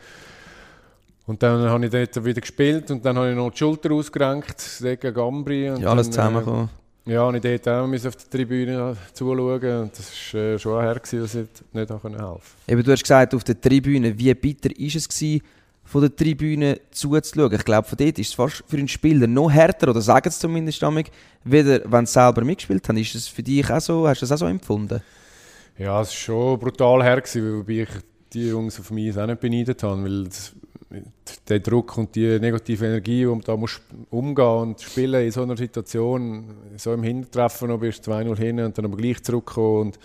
Und dann habe ich dort wieder gespielt und dann habe ich noch die Schulter ausgerenkt, gegen Gambri. Und ja, alles äh, zusammengekommen. Äh, ja, und ich dort auch auf der Tribüne zuschauen und das war äh, schon her, dass ich nicht helfen konnte. Eben, du hast gesagt, auf der Tribüne, wie bitter war es gewesen, von der Tribüne zuzuschauen? Ich glaube, von dort ist es fast für einen Spieler noch härter, oder sagen es zumindest damit, weder wenn sie selber mitgespielt haben. Ist es für dich auch so, hast du das auch so empfunden? Ja, es war schon brutal her, gewesen, wobei ich die Jungs auf mich auch nicht beneidet habe, weil das, der Druck und die negative Energie, man da muss umgehen und spielen in so einer Situation, so im Hintertreffen noch bist 2-0 hin und dann aber gleich zurückkommen und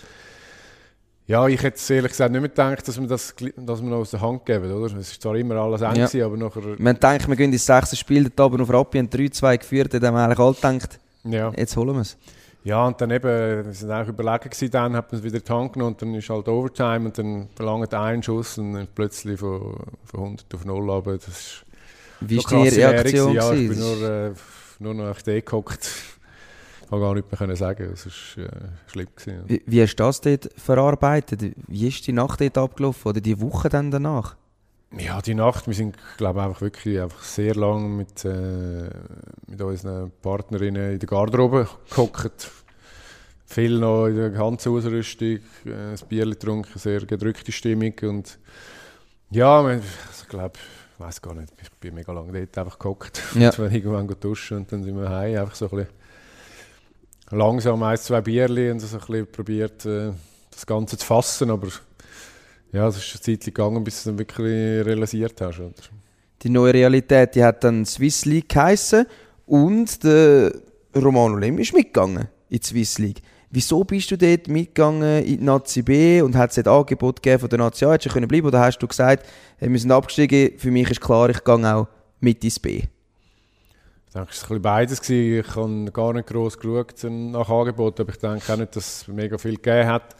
ja, ich hätte ehrlich gesagt nicht mehr gedacht, dass wir das dass wir noch aus der Hand geben, oder? Es war zwar immer alles eng, ja. aber nachher... Man denkt, wir gehen ins sechste Spiel, dort oben auf Rappi und 3-2 geführt, dann haben wir eigentlich alle gedacht, ja. jetzt holen wir es. Ja, und dann eben, wir sind eigentlich überlegen gewesen, dann hat man es wieder die genommen und dann ist halt Overtime und dann verlangt ein Schuss und dann plötzlich von, von 100 auf 0 aber das ist Wie war deine Reaktion? Ja, ich bin nur, äh, nur noch auf gehockt. Ich kann gar nicht mehr sagen, es war äh, schlimm. Gewesen, wie, wie hast du das dort verarbeitet? Wie ist die Nacht dort abgelaufen oder die Woche dann danach? Ja, die Nacht, wir sind, glaube einfach wirklich einfach sehr lange mit, äh, mit unseren Partnerinnen in der Garderobe gehockt. Viel noch in der ganzen Ausrüstung, äh, ein Bier getrunken, sehr gedrückte Stimmung und ja, ich glaube, ich weiß gar nicht, ich bin mega lange dort einfach gehockt ja. und dann irgendwann duschen und dann sind wir heim, einfach so ein bisschen langsam ein, zwei Bierchen und so ein bisschen probiert, äh, das Ganze zu fassen, aber ja, es ist eine Zeit gegangen, bis du es dann wirklich realisiert hast. Oder? Die neue Realität, die hat dann Swiss League geheissen und der Romano Lem ist mitgegangen in die Swiss League. Wieso bist du dort mitgegangen in die Nazi B und hat es ein Angebot gegeben von der Nazi A, hättest du können bleiben oder hast du gesagt, wir sind abgestiegen, für mich ist klar, ich gehe auch mit ins B? Ich denke, es war beides. Ich habe gar nicht gross geschaut nach Angebot, aber ich denke auch nicht, dass es mega viel gegeben hat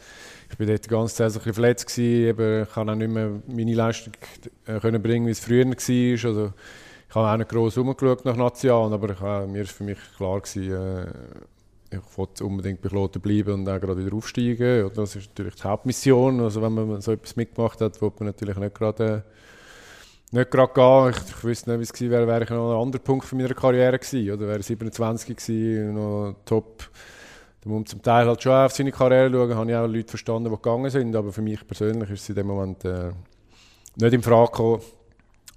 ich war dort die ganze Zeit so ein verletzt gewesen, ich konnte auch nicht mehr meine Leistung äh, können bringen, wie es früher war. Also, ich habe auch nicht gross umgeschaut nach Nation, aber ich, äh, mir war für mich klar gewesen, äh, ich wollte unbedingt bei Kloten bleiben und auch gerade wieder aufsteigen. Oder? Das ist natürlich die Hauptmission. Also wenn man so etwas mitgemacht hat, wollte man natürlich nicht gerade nicht gerade gehen. Ich, ich wüsste nicht, wie es gewesen wäre, wäre ich noch ein anderer Punkt von meiner Karriere gewesen. Oder wäre 27 gewesen, noch top. Da muss man zum Teil halt schon auf seine Karriere schauen. Habe ich auch Leute verstanden, die gegangen sind. Aber für mich persönlich ist es in dem Moment äh, nicht in Frage gekommen,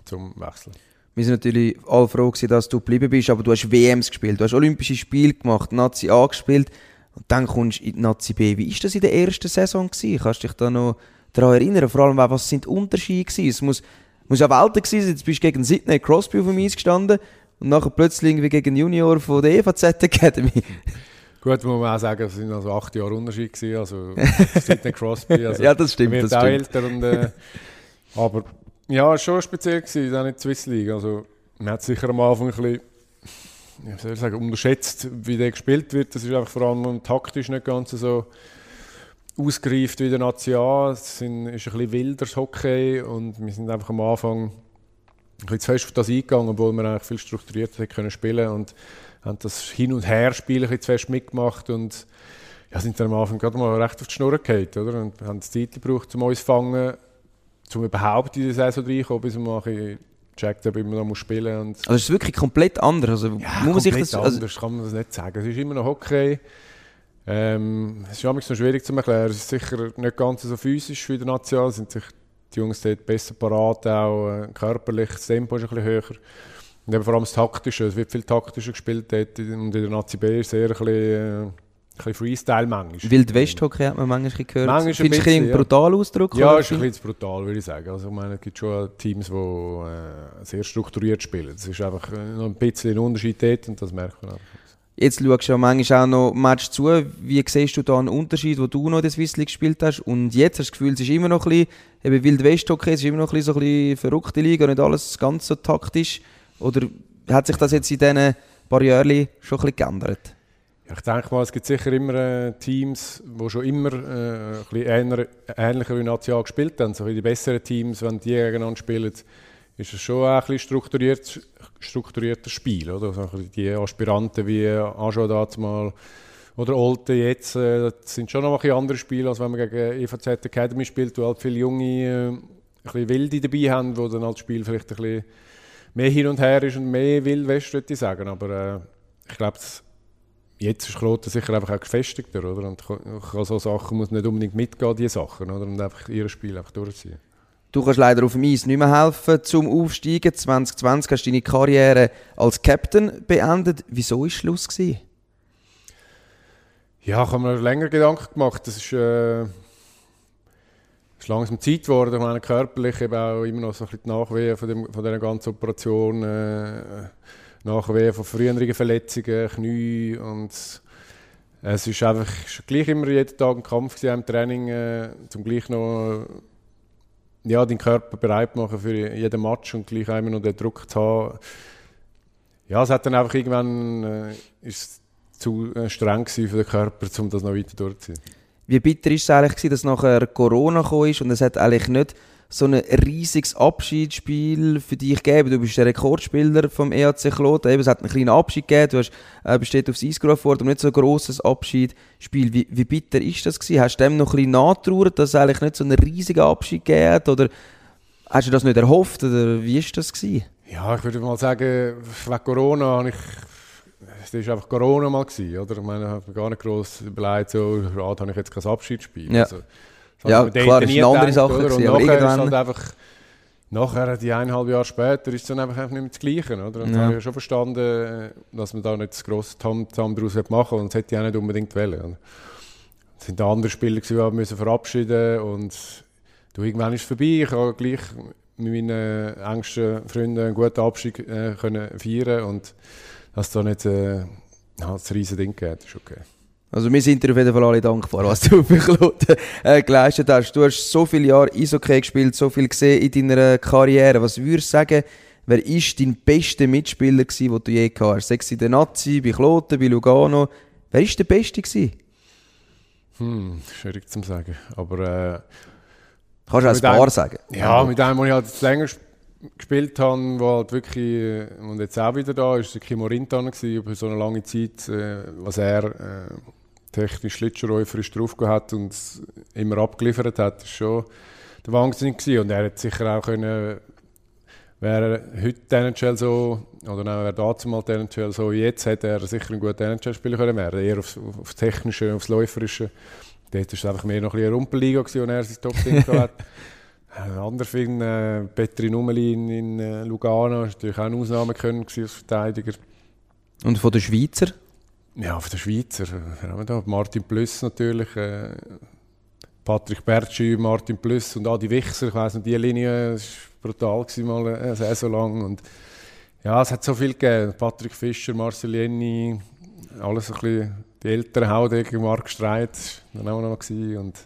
zum Wechseln. Wir sind natürlich alle froh gewesen, dass du geblieben bist, aber du hast WMs gespielt, du hast Olympische Spiele gemacht, Nazi A gespielt und dann kommst du in die Nazi B. Wie war das in der ersten Saison? Gewesen? Kannst du dich da noch daran erinnern? Vor allem, was sind die Unterschiede gewesen? Es muss, muss ja Welten gewesen sein, jetzt bist du gegen Sydney Crosby auf dem Eis gestanden und nachher plötzlich irgendwie gegen Junior von der EVZ Academy. Gut, muss man auch sagen, es waren also acht Jahre Unterschied gewesen, also Sydney Crosby. Also ja, das stimmt. Wird das auch stimmt. älter und, äh, aber ja, schon speziell gewesen, auch nicht die Swiss League. Also, man hat sicher am Anfang ein bisschen, wie soll ich sagen, unterschätzt, wie der gespielt wird. Das ist einfach vor allem taktisch nicht ganz so ausgereift wie der Nazi A. Es ist ein bisschen wilder das Hockey und wir sind einfach am Anfang ein bisschen zu fest auf das eingegangen, obwohl wir eigentlich viel strukturierter können spielen und haben das Hin- und Her-Spiel ein bisschen zu fest mitgemacht und ja, sind dann am Anfang gerade mal recht auf die Schnur gefallen, oder? Und haben das Zeit gebraucht, um uns zu fangen, um überhaupt in die Saison reinkommen, bis man mal ein bisschen checkt, ob man da muss spielen muss. Also es ist wirklich komplett anders. Also, Ja, muss man sich das, also, anders kann man das nicht sagen. Es ist immer noch Hockey. Ähm, es ist manchmal noch schwierig zu erklären. Es ist sicher nicht ganz so physisch wie der National. Sind sich die Jungs dort besser parat, auch äh, körperlich. Das Tempo ist ein bisschen höher. Und eben vor allem das Taktische. Es wird viel taktischer gespielt dort. Und in der Nazi B ist es eher ein bisschen, äh, ein bisschen Freestyle manchmal. Wild-West-Hockey hat man manchmal gehört. Manchmal ein Findest du bisschen, einen ja. brutalen Ausdruck? Ja, ist ein bisschen brutal, würde ich sagen. Also, ich meine, es gibt schon Teams, die äh, sehr strukturiert spielen. Es ist einfach äh, noch ein bisschen ein Unterschied dort und das merkt man einfach. Jetzt schaust du ja manchmal auch noch Match zu. Wie siehst du da einen Unterschied, wo du noch in der Swiss League gespielt hast? Und jetzt hast du das Gefühl, es ist immer noch ein bisschen, eben Wild West Hockey, es ist immer noch ein bisschen so ein bisschen verrückte Liga, nicht alles ganz so taktisch. Oder hat sich das jetzt in diesen paar Jahren schon ein bisschen geändert? Ich denke mal, es gibt sicher immer äh, Teams, die schon immer äh, ein bisschen ähnlicher, ähnlicher wie National gespielt haben. So die besseren Teams, wenn die gegeneinander spielen, ist es schon ein bisschen strukturiert, strukturiertes Spiel. Oder? Die Aspiranten wie Ajo mal oder Olte jetzt, äh, das sind schon noch ein andere Spiele, als wenn man gegen EVZ Academy spielt, wo halt viele junge, äh, ein bisschen Wilde dabei haben, wo dann halt das Spiel vielleicht ein bisschen mehr hin und her ist und mehr Wildwest, würde ich sagen. Aber äh, ich glaube, jetzt ist Kloten sicher einfach auch gefestigter, oder? Und kann so Sachen muss nicht unbedingt mitgehen, diese Sachen, oder? Und einfach ihr Spiel einfach durchziehen. Du kannst leider auf dem Eis nicht mehr helfen zum Aufsteigen. 2020 hast du deine Karriere als Captain beendet. Wieso war Schluss? Gewesen? Ja, ich habe mir länger Gedanken gemacht. Das ist, äh, ist langsam Zeit geworden. Ich meine, körperlich eben auch immer noch so ein bisschen die Nachwehen von, dem, von dieser ganzen Operation. Äh, Nachwehen von früheren Verletzungen, Knie und es ist einfach ist gleich immer jeden Tag ein Kampf gewesen, im Training, äh, zum gleich noch ja, den Körper bereit machen für jeden Match und gleich immer noch den Druck zu haben. Ja, es hat dann einfach irgendwann äh, ist zu äh, streng für den Körper, um das noch weiter durchzuziehen. Wie bitter war es eigentlich, dass nachher Corona gekommen ist und es hat eigentlich nicht so ein riesiges Abschiedsspiel für dich gegeben. Du bist der Rekordspieler vom EAC Kloten. Eben, es hat einen kleinen Abschied gegeben. Du hast, äh, bist aufs Eis gerufen worden, aber nicht so ein grosses Abschiedsspiel. Wie, wie bitter ist das gewesen? Hast du dem noch ein bisschen nachgetrauert, dass es eigentlich nicht so einen riesigen Abschied gegeben hat? Oder hast du das nicht erhofft? Oder wie ist das gewesen? Ja, ich würde mal sagen, wegen Corona habe ich es war einfach Corona mal gewesen, oder? Ich meine, ich habe mir gar nicht groß überlegt, so, gerade habe ich jetzt kein Abschiedsspiel. Ja. Also, Ja, klar, das ist eine andere Sache oder? Und nachher ist halt einfach, nachher, die eineinhalb Jahre später, ist es dann einfach nicht mehr das Gleiche, oder? Und Ja. habe ich schon verstanden, dass man da nicht das grosse Tamtam daraus machen und das hätte ich auch nicht unbedingt wollen. Es sind andere Spieler, die wir müssen verabschieden und du, irgendwann ist es vorbei. Ich habe gleich mit meinen engsten Freunden einen guten Abschied äh, können feiern und dass da nicht äh, ja, das riesen Ding geht, ist okay. Also wir sind dir auf jeden Fall alle dankbar, was du für Kloten äh, geleistet hast. Du hast so viele Jahre Eishockey gespielt, so viel gesehen in deiner Karriere. Was würdest du sagen, wer ist dein bester Mitspieler gewesen, den du je gehabt hast? Sei es in der Nazi, bei Kloten, bei Lugano. Wer ist der Beste gewesen? Hm, schwierig zu sagen. Aber äh, Kannst du auch ein paar sagen. ja, mit einem, den ich halt länger sp- gespielt habe, der halt wirklich, äh, und jetzt auch wieder da ist, war Kimo Rintan gewesen, über so eine lange Zeit, äh, was er äh, technisch schlittschuhläuferisch drauf hat und immer abgeliefert hat, ist schon der Wahnsinn gewesen. Und er hat sicher auch können wäre heute der NHL so, oder nein, wäre dazu mal der NHL so jetzt, hätte er sicher ein guter NHL-Spieler können werden eher aufs, aufs Technische, aufs Läuferische. Dort war es einfach mehr noch ein bisschen eine Rumpelliga, gewesen, er sein Top-Ding hat. Ein anderer Film, äh, Petri Numeli in, in äh, Lugano, war natürlich auch eine Ausnahme als Verteidiger. Und von den Schweizer? Ja, von den Schweizer, da? Martin Plüss natürlich, äh, Patrick Bertschi, Martin Plüss und Adi Wichser, ich weiss nicht, die Linie, war brutal gewesen, mal eine Saison lang. Und ja, es hat so viel gegeben, Patrick Fischer, Marcel Jenny, alles ein bisschen, die älteren Haudegen, Mark Streit, dann auch noch gewesen. Und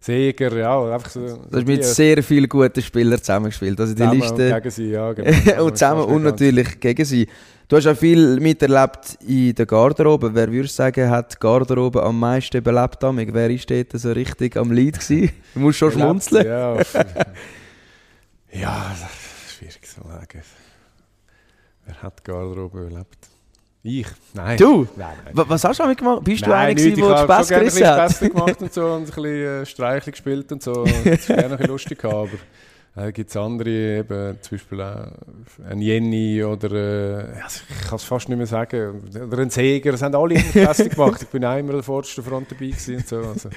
Seger, ja, einfach so. Du hast mit sehr vielen guten Spielern zusammengespielt, also die zusammen Liste... gegen sie, ja, genau. und zusammen und natürlich gegen sie. Du hast auch viel miterlebt in der Garderobe. Wer würde sagen, hat die Garderobe am meisten überlebt? Amig? Wer ist dort so richtig am Lead gewesen? Du musst schon schmunzeln. Ja, ja, das ist schwierig zu sagen. Wer hat die Garderobe überlebt? Ich? Nein. Du? Nein, nein. Wa- Was hast du damit gemacht? Bist du Nein, einer nicht. gewesen, der ich habe gerne ein gerissen hat? Späßchen gemacht und so und ein bisschen äh, Streichel gespielt und so. Das ist gerne ein lustig gehabt, aber da gibt es andere, eben, zum Beispiel auch ein Jenny oder äh, also ich kann es fast nicht mehr sagen, oder ein Seger, das haben alle Späßchen gemacht. Ich bin auch immer an der vordersten Front dabei gewesen und so. Also,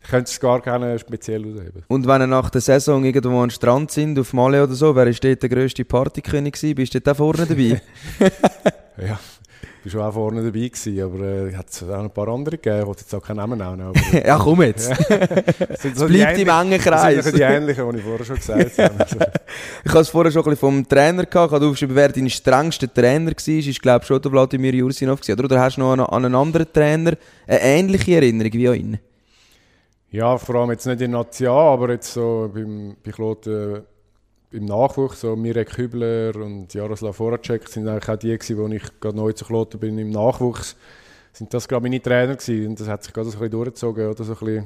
ich könnte es gar keine speziell ausheben. Und wenn ihr nach der Saison irgendwo am Strand sind, auf Male oder so, wer ist dort der grösste Partykönig gewesen? Bist du auch vorne dabei? Ja, war schon auch vorne dabei gewesen, aber äh, hat es auch noch ein paar andere gegeben, ich wollte jetzt auch keinen Namen nennen. Aber, ja, komm jetzt. Es so die bleibt im engen Das Kreis. sind die ähnlichen, die ich vorher schon gesagt habe. Also, Ich habe es vorher schon ein bisschen vom Trainer gehabt. Ich habe aufgeschrieben, wer dein strengster Trainer war. Ist, glaube ich, schon der Wladimir Jursinov gewesen, oder? Oder hast du noch an, an einen anderen Trainer eine ähnliche Erinnerung wie an ihn? Ja, vor allem jetzt nicht in Natia, aber jetzt so beim, bei Kloten im Nachwuchs, so Mirek Hübler und Jaroslav Voracek sind eigentlich auch die gewesen, wo ich gerade neu zu Kloten bin im Nachwuchs, sind das gerade meine Trainer gewesen und das hat sich gerade so ein bisschen durchgezogen, oder so ein bisschen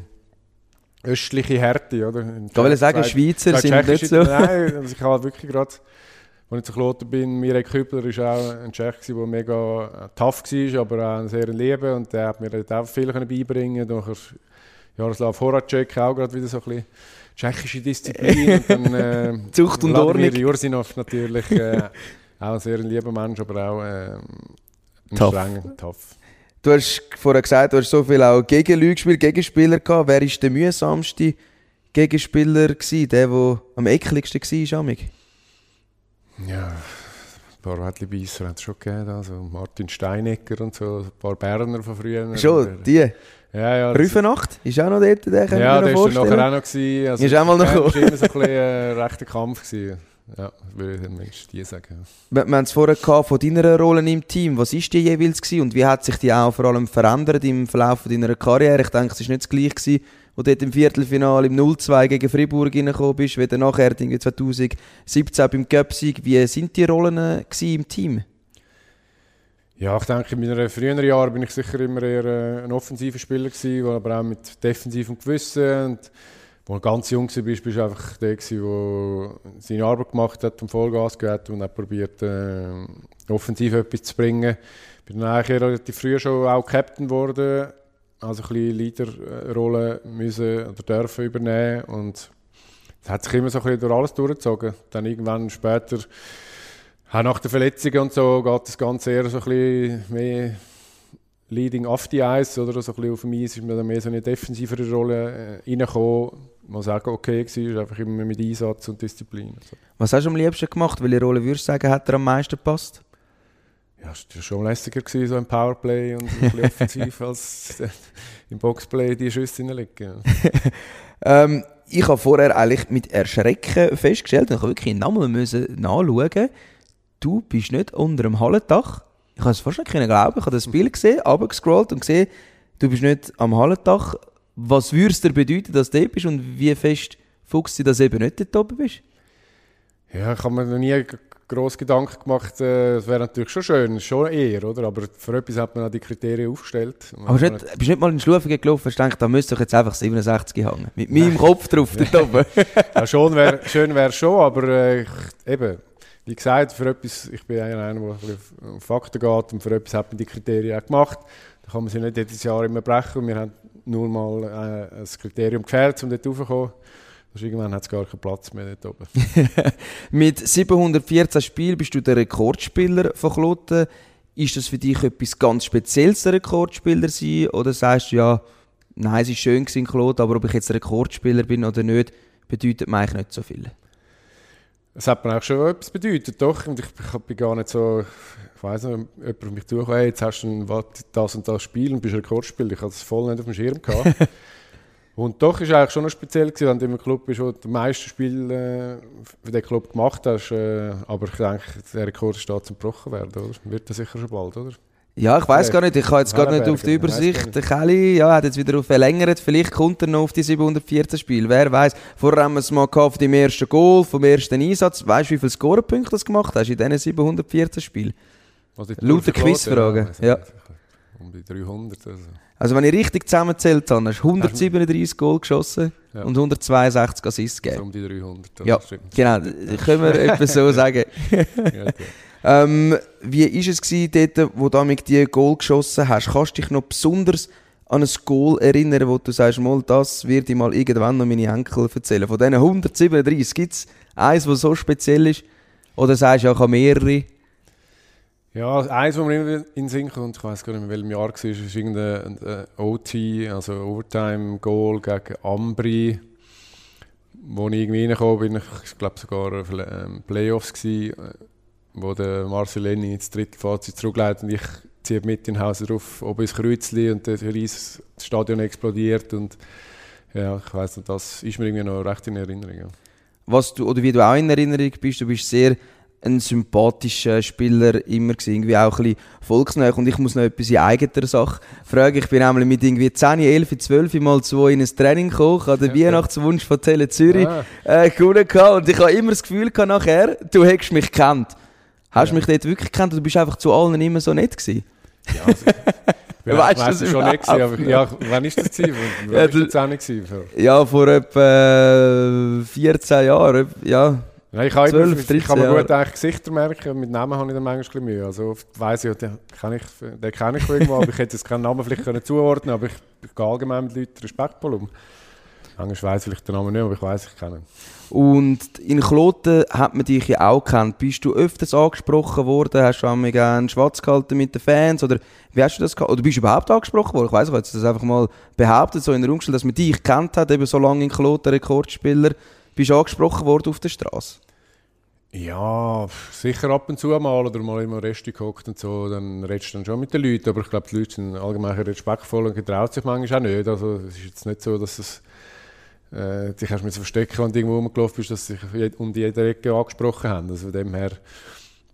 östliche Härte, oder? Ich wollte sagen, Zwei- Schweizer zwei sind nicht so. Nein, also ich habe wirklich gerade, als ich zu Kloten bin, Mirek Hübler war auch ein Tschech, der mega tough war, aber auch ein sehr Liebe und der hat mir dort auch viel beibringen können. Jaroslav Horacek auch gerade wieder so ein bisschen tschechische Disziplin. und dann, äh, Zucht und Ordnung. Jursinov natürlich äh, auch ein sehr lieber Mensch, aber auch äh, ein Tough. strenger, tough. Du hast vorher gesagt, du hast so viel auch gegen Leute gespielt, Gegenspieler gehabt. Wer war der mühsamste Gegenspieler gewesen? Der, der am ekligsten war, Amig? Ja, ein paar Wädli-Beisser hat es schon gegeben, also Martin Steinecker und so, ein paar Berner von früher. Schon, die. Ja, ja. Rüfenacht ist auch noch dort, den kann Ja, mir der noch vorstellen. nachher auch noch gewesen. Also, Ist auch mal noch ja. Das war immer so ein bisschen äh, rechter Kampf gewesen. Ja, würde ich die sagen. Wir, wir haben es vorher gehabt von deiner Rolle im Team. Was ist die jeweils gewesen und wie hat sich die auch vor allem verändert im Verlauf deiner Karriere? Ich denke, es war nicht das gleiche, gewesen, wo du dort im Viertelfinale im 0-2 gegen Fribourg reingekommen bist, dann nachher irgendwie 2017 beim Cup-Sieg. Wie sind die Rollen äh, im Team? Ja, ich denke, in meinen früheren Jahren bin ich sicher immer eher äh, ein offensiver Spieler gewesen, aber auch mit defensivem Gewissen und wo du ganz jung war, bist, du einfach der der seine Arbeit gemacht hat und Vollgas gegeben und auch probiert, äh, offensiv etwas zu bringen. Bin dann eigentlich relativ früh schon auch Captain geworden, also ein Leaderrolle müssen oder dürfen übernehmen und es hat sich immer so ein bisschen durch alles durchgezogen. Dann irgendwann später auch nach der Verletzung und so geht das Ganze eher so ein bisschen mehr leading off the ice oder so ein bisschen auf dem Eis ist mir dann mehr so eine defensivere Rolle äh, reingekommen. Mal sagen, okay war, einfach immer mit Einsatz und Disziplin. und So. Was hast du am liebsten gemacht? Welche Rolle würdest du sagen, hat dir am meisten gepasst? Ja, war schon lässiger gewesen, so im Powerplay und ein bisschen offensiv als im Boxplay die Schüsse hineinlegen. Ähm, ich habe vorher eigentlich mit Erschrecken festgestellt, und ich habe wirklich nochmal müssen nachschauen, du bist nicht unter dem Hallendach. Ich habe es fast nicht glauben. Ich habe das Bild gesehen, runtergescrollt und gesehen, du bist nicht am Hallendach. Was würde es dir bedeuten, dass du dort bist und wie fest fuchst du, dass du eben nicht dort oben bist? Ja, ich habe mir noch nie groß Gedanken gemacht, äh, es wäre natürlich schon schön, schon eher, oder? Aber für etwas hat man auch die Kriterien aufgestellt. Aber bist nicht, bist nicht mal in Schlufungen gelaufen und gedacht, da müsste ich jetzt einfach 67 hängen. Mit meinem Kopf drauf, dort oben. ja, schon wär, schön wäre schon, aber äh, ich, eben, wie gesagt, für etwas, ich bin einer, der ein auf Fakten geht und für etwas hat man die Kriterien auch gemacht. Da kann man sie nicht jedes Jahr immer brechen. Wir haben nur mal äh, ein Kriterium gefehlt, um dort raufzukommen. Also irgendwann hat es gar keinen Platz mehr dort oben. Mit 714 Spielen bist du der Rekordspieler von Kloten. Ist das für dich etwas ganz Spezielles, der Rekordspieler sein? Oder sagst du, ja, nein, es war schön in Kloten, aber ob ich jetzt Rekordspieler bin oder nicht, bedeutet mir eigentlich nicht so viel? Es hat mir auch schon etwas bedeutet, doch. Und ich, ich bin gar nicht so, ich weiß nicht, jemand auf mich zugekommen, hey, jetzt hast du ein, das und das Spiel und bist Rekordspieler. Ich hatte es voll nicht auf dem Schirm gehabt. Und doch ist es eigentlich schon noch speziell gewesen, wenn du im Club bist, wo du die meisten Spiele äh, für den Club gemacht hast. Äh, aber ich denke, der Rekord steht zum gebrochen werden, oder? Wird das sicher schon bald, oder? Ja, ich weiß gar nicht. Ich habe jetzt gar nicht auf die Übersicht. Der Kelly ja, hat jetzt wieder auf verlängert. Vielleicht kommt er noch auf die 714 Spiele. Wer weiß. Vorher haben wir es mal gehabt vom ersten Goal, vom ersten Einsatz. Weißt du, wie viele Scorepunkte du gemacht hast in diesen 714 Spielen? Also Lauter Quizfragen. Ja. Um die 300. Also. Also wenn ich richtig zusammenzählt habe, hast du 137 Goal geschossen ja. und 162 Assists gegeben. Also um die 300. Ja, genau. können wir etwas so sagen. ähm, wie war es gewesen, dort, wo du mit dir Goal geschossen hast? Kannst du dich noch besonders an ein Goal erinnern, wo du sagst, mal, das wird ich mal irgendwann noch meine Enkel erzählen. Von diesen 137 gibt es eins, das so speziell ist? Oder sagst du, ja, ich habe mehrere? Ja, eins, was mir immer in den Sinn kommt, ich weiß gar nicht in welchem Jahr es war, ist irgendein OT, also Overtime-Goal gegen Ambri, wo ich irgendwie reingekommen bin, ich glaube sogar ähm, Playoffs gewesen, äh, wo der Marcel Lenny ins dritte Fazit zurückleitet und ich ziehe mit in Hause drauf, oben ins Kreuzli und das Stadion explodiert und ja, ich weiß nicht, das ist mir irgendwie noch recht in Erinnerung. Ja. Was du, oder wie du auch in Erinnerung bist, du bist sehr ein sympathischer Spieler immer gewesen, irgendwie auch ein bisschen volksnah. Und ich muss noch etwas in eigener Sache fragen. Ich bin nämlich mit irgendwie 10, 11, 12 Mal zu in ein Training gekommen, ich hatte den ja, Weihnachtswunsch von Tele Zürich ah. äh, gewonnen und ich habe immer das Gefühl gehabt nachher, du hättest mich gekannt. Hast du ja. mich dort wirklich gekannt oder du bist einfach zu allen immer so nett gewesen? Ja, also, Ja, weißt du das schon nicht gewesen, aber ja, wann ist das gewesen? Wann ja, das auch nicht gewesen? Ja, vor etwa 14 Jahren, ja. Nein, ich, 12, immer, ich kann mir gut eigentlich Gesichter merken, mit Namen habe ich dann manchmal Mühe. Also oft weiss ich, den kenne ich, den kenne ich irgendwo, aber ich hätte jetzt keinen Namen vielleicht können zuordnen aber ich, ich gehe allgemein mit Leuten respektvoll um. Manchmal weiss ich vielleicht den Namen nicht, aber ich weiss, ich kenne ihn. Und in Kloten hat man dich ja auch kennt. Bist du öfters angesprochen worden? Hast du einmal gerne Schwarz gehalten mit den Fans? Oder wie hast du das? Oder bist du überhaupt angesprochen worden? Ich weiss, ich habe das einfach mal behauptet, so in der Umstellung, dass man dich kennt hat, eben so lange in Kloten Rekordspieler. Bist du angesprochen worden auf der Straße? Ja, sicher ab und zu mal oder mal im Rest gehockt und so, dann redest du dann schon mit den Leuten, aber ich glaube, die Leute sind allgemein respektvoll und getraut sich manchmal auch nicht. Also es ist jetzt nicht so, dass es äh, dich hast mit verstecken, du irgendwo rumgelaufen bist, dass sich um die jede Ecke angesprochen haben. Also von dem her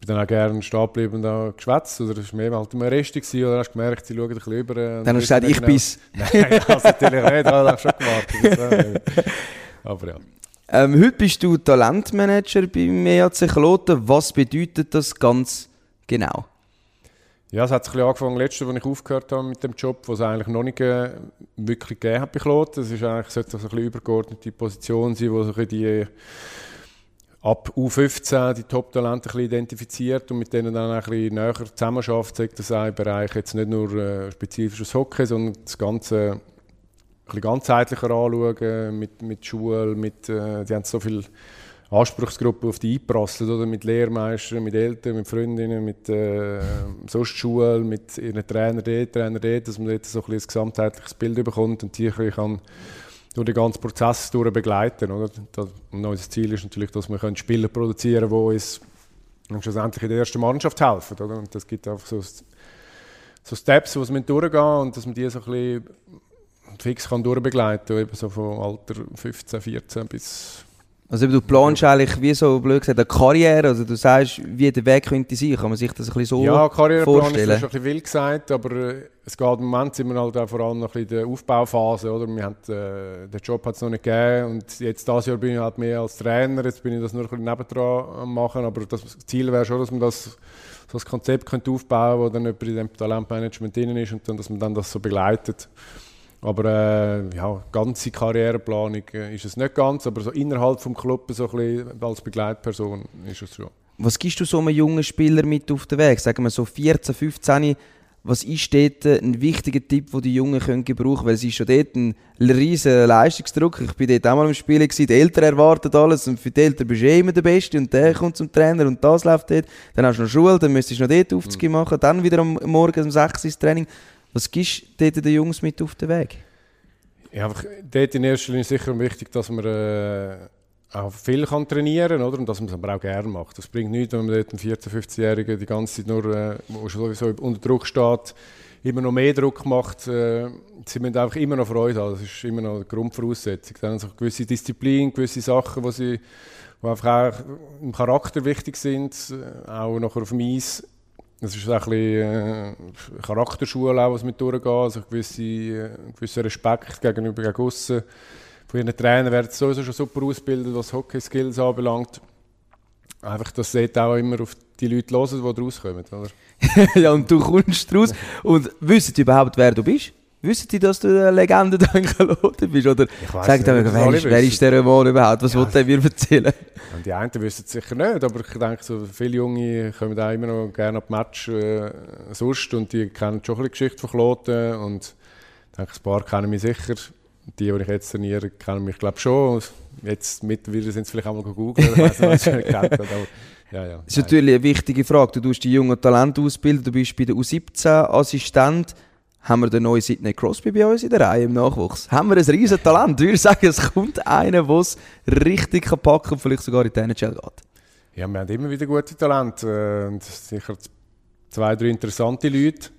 bin dann auch gerne stehen geblieben und da geschwätzt. Oder es war mehr halt im Rest oder hast du gemerkt, sie schauen ein bisschen über. Dann hast du gesagt, ich bin's. Nein, das natürlich nicht, das habe ich schon gewartet. Aber ja. Ähm, heute bist du Talentmanager beim EAC Kloten. Was bedeutet das ganz genau? Ja, es hat sich ein angefangen, letzte, als ich aufgehört habe mit dem Job, was es eigentlich noch nicht äh, wirklich gegeben hat bei Kloten. Es ist eigentlich, sollte so eine übergeordnete Position sein, wo so die ab U15 die Top-Talente identifiziert und mit denen dann ein bisschen näher zusammenarbeitet, sagt das im Bereich jetzt nicht nur äh, spezifisches Hockey, sondern das ganze bisschen ganzheitlicher anschauen, mit, mit Schule, mit, äh, die haben so viele Anspruchsgruppen auf die einprasselt, oder? Mit Lehrmeistern, mit Eltern, mit Freundinnen, mit äh, sonst Schule, mit ihren Trainer dort, Trainer dort, dass man dort so ein, ein gesamtheitliches Bild bekommt und die kann durch den ganzen Prozess durch begleiten. Oder? Das, und unser Ziel ist natürlich, dass wir Spieler produzieren können, die uns schlussendlich in der ersten Mannschaft helfen. Oder? Und das gibt einfach so, so Steps, die wir durchgehen und dass man die so ein bisschen fix kann durchbegleiten kann, so von Alter 15, 14 bis... Also du planst eigentlich wie so blöd gesagt eine Karriere, also du sagst, wie der Weg könnte sein, kann man sich das ein bisschen so ja, Karriereplan ist ein bisschen wild gesagt, aber äh, es geht im Moment sind wir halt auch vor allem noch in der Aufbauphase, oder? Wir haben, äh, den Job hat es noch nicht gegeben und jetzt dieses Jahr bin ich halt mehr als Trainer, jetzt bin ich das nur ein bisschen nebendran am machen, aber das Ziel wäre schon, dass man das so ein Konzept könnte aufbauen könnte, wo dann jemand in dem Talentmanagement drin ist und dann, dass man dann das so begleitet. Aber äh, ja, ganze Karriereplanung äh, ist es nicht ganz, aber so innerhalb des Clubs so ein bisschen als Begleitperson ist es schon. Was gibst du so einem jungen Spieler mit auf den Weg? Sagen wir so 14, 15, Was ist dort ein wichtiger Tipp, den die Jungen können gebrauchen können? Weil es ist schon dort ein riesiger Leistungsdruck. Ich bin dort auch mal im Spiel, gewesen. die Eltern erwarten alles und für die Eltern bist du eh immer der Beste und der kommt zum Trainer und das läuft dort. Dann hast du noch Schule, dann müsstest du noch dort Aufzüge mhm. machen, dann wieder am Morgen um 6 Uhr ins Training. Was gibst du den Jungs mit auf den Weg? Ja, einfach dort in erster Linie sicher wichtig, dass man äh, auch viel kann trainieren kann und dass man es aber auch gerne macht. Das bringt nichts, wenn man dort einen 14-, 15-Jährigen die ganze Zeit nur, äh, wo sowieso unter Druck steht, immer noch mehr Druck macht. Äh, sie müssen einfach immer noch Freude haben. Das ist immer noch eine Grundvoraussetzung. Dann also gewisse Disziplin, gewisse Sachen, die sie die einfach auch im Charakter wichtig sind, äh, auch nachher auf dem Eis. Das ist ein bisschen äh, Charakterschule, auch, was mit durchgeht, also gewisse, äh, gewisser Respekt gegenüber gegen aussen von ihren Trainern werden sowieso schon super ausgebildet, was Hockey-Skills anbelangt. Einfach, dass sie auch immer auf die Leute hören, die rauskommen, oder? ja, und du kommst raus und wissen überhaupt, wer du bist? Wissen die, dass du eine Legende da Kaloten bist? Oder sagen die mir, wer, ist, wer ist der Mann überhaupt? Was ja. will der mir erzählen? Und die einen wissen es sicher nicht, aber ich denke, so viele Junge kommen auch immer noch gerne ab Match äh, sonst und die kennen schon ein die Geschichte von Kloten und ich denke, ein paar kennen mich sicher die, die ich jetzt trainiere, kennen mich glaube schon. Jetzt mittlerweile sind sie vielleicht auch mal gegoogelt, ich weiß nicht, was ich kennt, aber ja, ja. Das ist natürlich eine wichtige Frage. Du tust die jungen Talente ausbilden, du bist bei der U17 Assistent. Haben wir den neuen Sidney Crosby bei uns in der Reihe im Nachwuchs? Haben wir ein riesen Talent? Ich würde sagen, es kommt einer, der es richtig packen kann und vielleicht sogar in die NHL geht. Ja, wir haben immer wieder gute Talente äh, und sicher zwei, drei interessante Leute.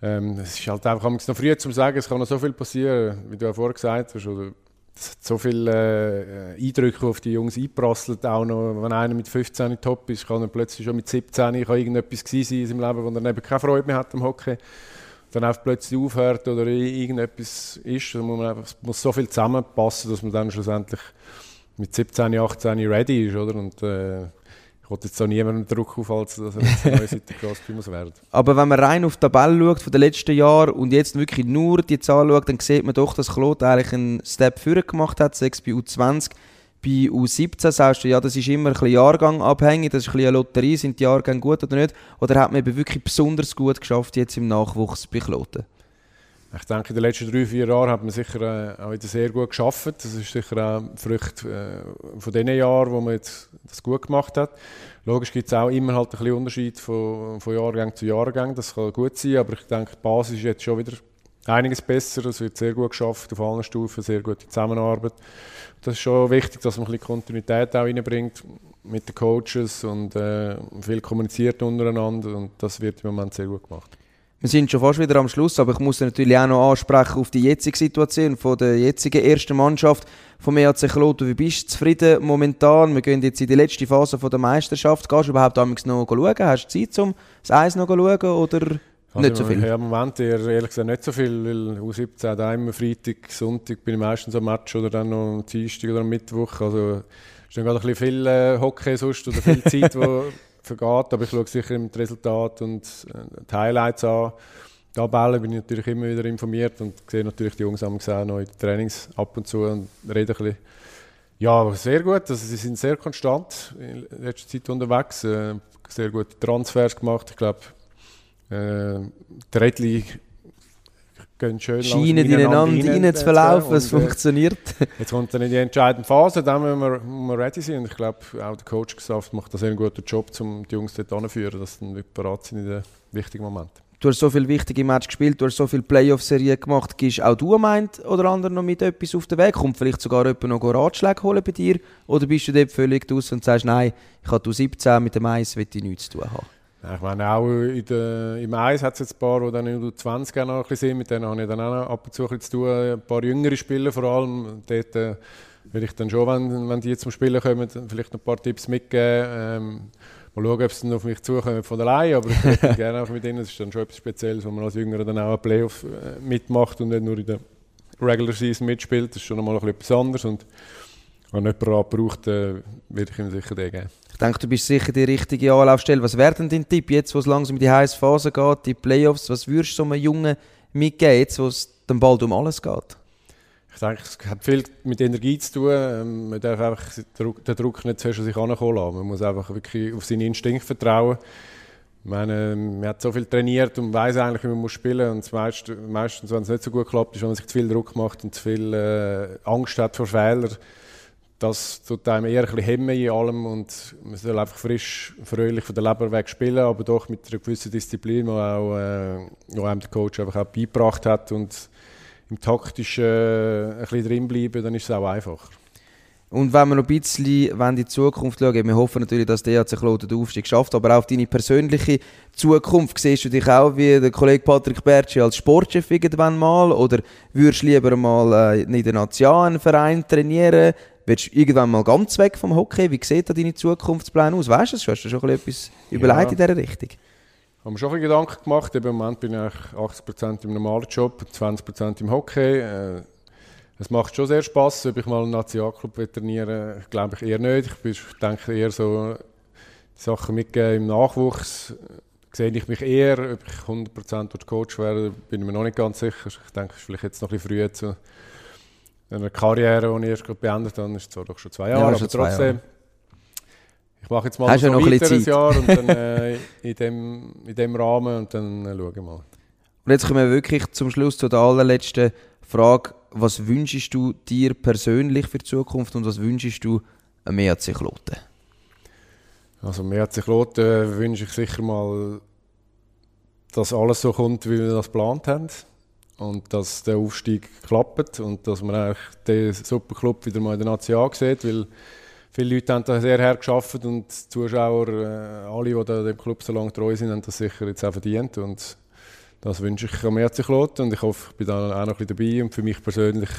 Ähm, es ist halt einfach noch früh zu sagen, es kann noch so viel passieren, wie du ja vorher gesagt hast. Oder es hat so viele äh, Eindrücke auf die Jungs einprasseln. Auch noch, wenn einer mit 15 top ist, kann er plötzlich schon mit 17 kann irgendetwas sein in seinem Leben, wo er eben keine Freude mehr hat am Hockey. Dann einfach plötzlich aufhört oder irgendetwas ist. Da muss man einfach, muss so viel zusammenpassen, dass man dann schlussendlich mit 17, 18 ready ist. Oder? Und, äh, ich wollte jetzt auch niemandem Druck aufhalten, dass er jetzt eine neue Seite Grosspiel muss werden. Aber wenn man rein auf die Tabelle schaut von den letzten Jahren und jetzt wirklich nur die Zahl schaut, dann sieht man doch, dass Claude eigentlich einen Step vorher gemacht hat, 6 bei U20. Bei U17 sagst du, ja, das ist immer ein bisschen jahrgangabhängig, das ist ein bisschen eine Lotterie, sind die Jahrgänge gut oder nicht? Oder hat man eben wirklich besonders gut geschafft jetzt im Nachwuchs bei Kloten? Ich denke, in den letzten drei, vier Jahren hat man sicher äh, auch wieder sehr gut geschafft. Das ist sicher auch Frucht äh, von den Jahren, wo man jetzt das gut gemacht hat. Logisch gibt es auch immer halt ein bisschen Unterschied von, von Jahrgang zu Jahrgang. Das kann gut sein, aber ich denke, die Basis ist jetzt schon wieder einiges besser. Es wird sehr gut geschafft auf allen Stufen, sehr gute Zusammenarbeit. Das ist schon wichtig, dass man ein bisschen Kontinuität auch reinbringt mit den Coaches und äh, viel kommuniziert untereinander und das wird im Moment sehr gut gemacht. Wir sind schon fast wieder am Schluss, aber ich muss natürlich auch noch ansprechen auf die jetzige Situation von der jetzigen ersten Mannschaft vom EAC Kloten. Wie bist du zufrieden momentan? Wir gehen jetzt in die letzte Phase von der Meisterschaft. Gehst du überhaupt noch schauen? Hast du Zeit, um das Eis noch zu schauen oder also nicht so viel? Ja, im Moment eher, ehrlich gesagt nicht so viel, weil U17 da immer Freitag, Sonntag bin ich meistens am Match oder dann noch am Dienstag oder am Mittwoch. Also ist dann gerade ein bisschen viel äh, Hockey sonst oder viel Zeit, wo vergeht, aber ich schaue sicher im Resultat und äh, die Highlights an. Die Tabelle bin ich natürlich immer wieder informiert und sehe natürlich die Jungs auch noch in den Trainings ab und zu und rede ein bisschen. Ja, sehr gut. Also sie sind sehr konstant in letzter Zeit unterwegs. Äh, sehr gute Transfers gemacht. Ich glaube, äh, der Redli gehen schön Scheinen ineinander rein zu verlaufen, es äh, funktioniert. jetzt kommt dann in die entscheidende Phase, dann müssen wir, müssen wir ready sein. Und ich glaube, auch der Coach gesagt macht das einen guten Job, um die Jungs dort anzuführen, dass sie dann bereit sind in den wichtigen Momenten. Du hast so viele wichtige Matches gespielt, du hast so viele Playoff-Serien gemacht. Gibst auch du meint oder andere noch mit etwas auf den Weg? Kommt vielleicht sogar jemand noch Ratschläge holen bei dir? Oder bist du dort völlig aus und sagst, nein, ich habe 17 mit dem Eis, will ich nichts zu tun haben? Ich meine, auch der, im Eis hat es ein paar, die dann der 20 noch ein bisschen sind. Mit denen habe ich dann auch ab und zu ein zu tun. Ein paar jüngere Spieler vor allem. Dort äh, will ich dann schon, wenn, wenn die zum Spielen kommen, vielleicht noch ein paar Tipps mitgeben. Ähm, mal schauen, ob sie dann auf mich zukommen von allein. Aber ich würde gerne auch mit ihnen. Das ist dann schon etwas Spezielles, wo man als Jüngerer dann auch ein Playoff äh, mitmacht und nicht nur in der Regular Season mitspielt. Das ist schon nochmal etwas anderes. Und wenn jemand braucht, äh, würde ich ihm sicher den geben denke, du bist sicher die richtige Anlaufstelle. Was wäre denn dein Tipp jetzt, wo es langsam in die heiße Phase geht, die Playoffs? Was würdest du so einem Jungen mitgeben, jetzt, wo es dann bald um alles geht? Ich denke, es hat viel mit Energie zu tun. Ähm, man darf einfach den Druck nicht an sich herankommen lassen. Man muss einfach wirklich auf seinen Instinkt vertrauen. Meine, man hat so viel trainiert und weiß eigentlich, wie man spielen muss. Und meist, meistens, wenn es nicht so gut klappt, ist, wenn man sich zu viel Druck macht und zu viel äh, Angst hat vor Fehlern. Das tut einem eher ein bisschen hemmen in allem und man soll einfach frisch, fröhlich von der Leber weg spielen, aber doch mit einer gewissen Disziplin, die auch, äh, wo einem der Coach einfach auch beigebracht hat und im Taktischen äh, ein bisschen drinbleiben, dann ist es auch einfacher. Und wenn wir noch ein bisschen in die Zukunft schauen, wir hoffen natürlich, dass der DHC Kloten den Aufstieg schafft, aber auch auf deine persönliche Zukunft, siehst du dich auch wie der Kollege Patrick Bertschi als Sportchef irgendwann mal oder würdest du lieber mal äh, in der Nation Verein trainieren? Willst du irgendwann mal ganz weg vom Hockey? Wie sieht da deine Zukunftspläne aus? Weißt du das? Hast du schon etwas überlegt ja. in dieser Richtung? Ich habe mir schon Gedanken gemacht. Im Moment bin ich 80% im normalen Job, 20% im Hockey. Äh, es macht schon sehr Spaß, ob ich mal einen Nationalclub trainieren glaube ich eher nicht. Ich denke eher so die Sachen mitgeben im Nachwuchs. Sehe ich mich eher, ob ich 100% Coach werde, bin ich mir noch nicht ganz sicher. Ich denke, es ist vielleicht jetzt noch ein bisschen früh zu einer Karriere, die ich erst gerade beendet habe. Ist zwar doch schon zwei Jahre, ja, aber trotzdem. Jahre. Ich mache jetzt mal Hast so noch ein weiteres Jahr und dann äh, in, dem, in dem Rahmen und dann äh, schauen wir mal. Und jetzt kommen wir wirklich zum Schluss zu der allerletzten Frage was wünschst du dir persönlich für die Zukunft und was wünschst du einem EAC Kloten? Also dem EAC Kloten wünsche ich sicher mal, dass alles so kommt, wie wir das geplant haben und dass der Aufstieg klappt und dass man eigentlich den Superclub wieder mal in der Nation sieht, weil viele Leute haben da sehr hergeschafft und die Zuschauer, äh, alle, die dem Club so lange treu sind, haben das sicher jetzt auch verdient und das wünsche ich am herzlich Lot und ich hoffe, ich bin da auch noch ein bisschen dabei und für mich persönlich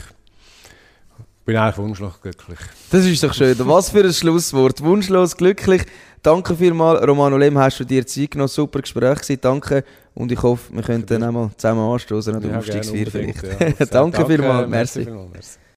bin ich eigentlich wunschlos glücklich. Das ist doch schön. Was für ein Schlusswort. Wunschlos glücklich. Danke vielmals, Romano Lem, hast du dir Zeit genommen. Super Gespräch gewesen. Danke. Und ich hoffe, wir können dann einmal zusammen anstoßen an der ja, Aufstiegsfeier vielleicht. Ja. Danke, Danke vielmals. Merci. merci.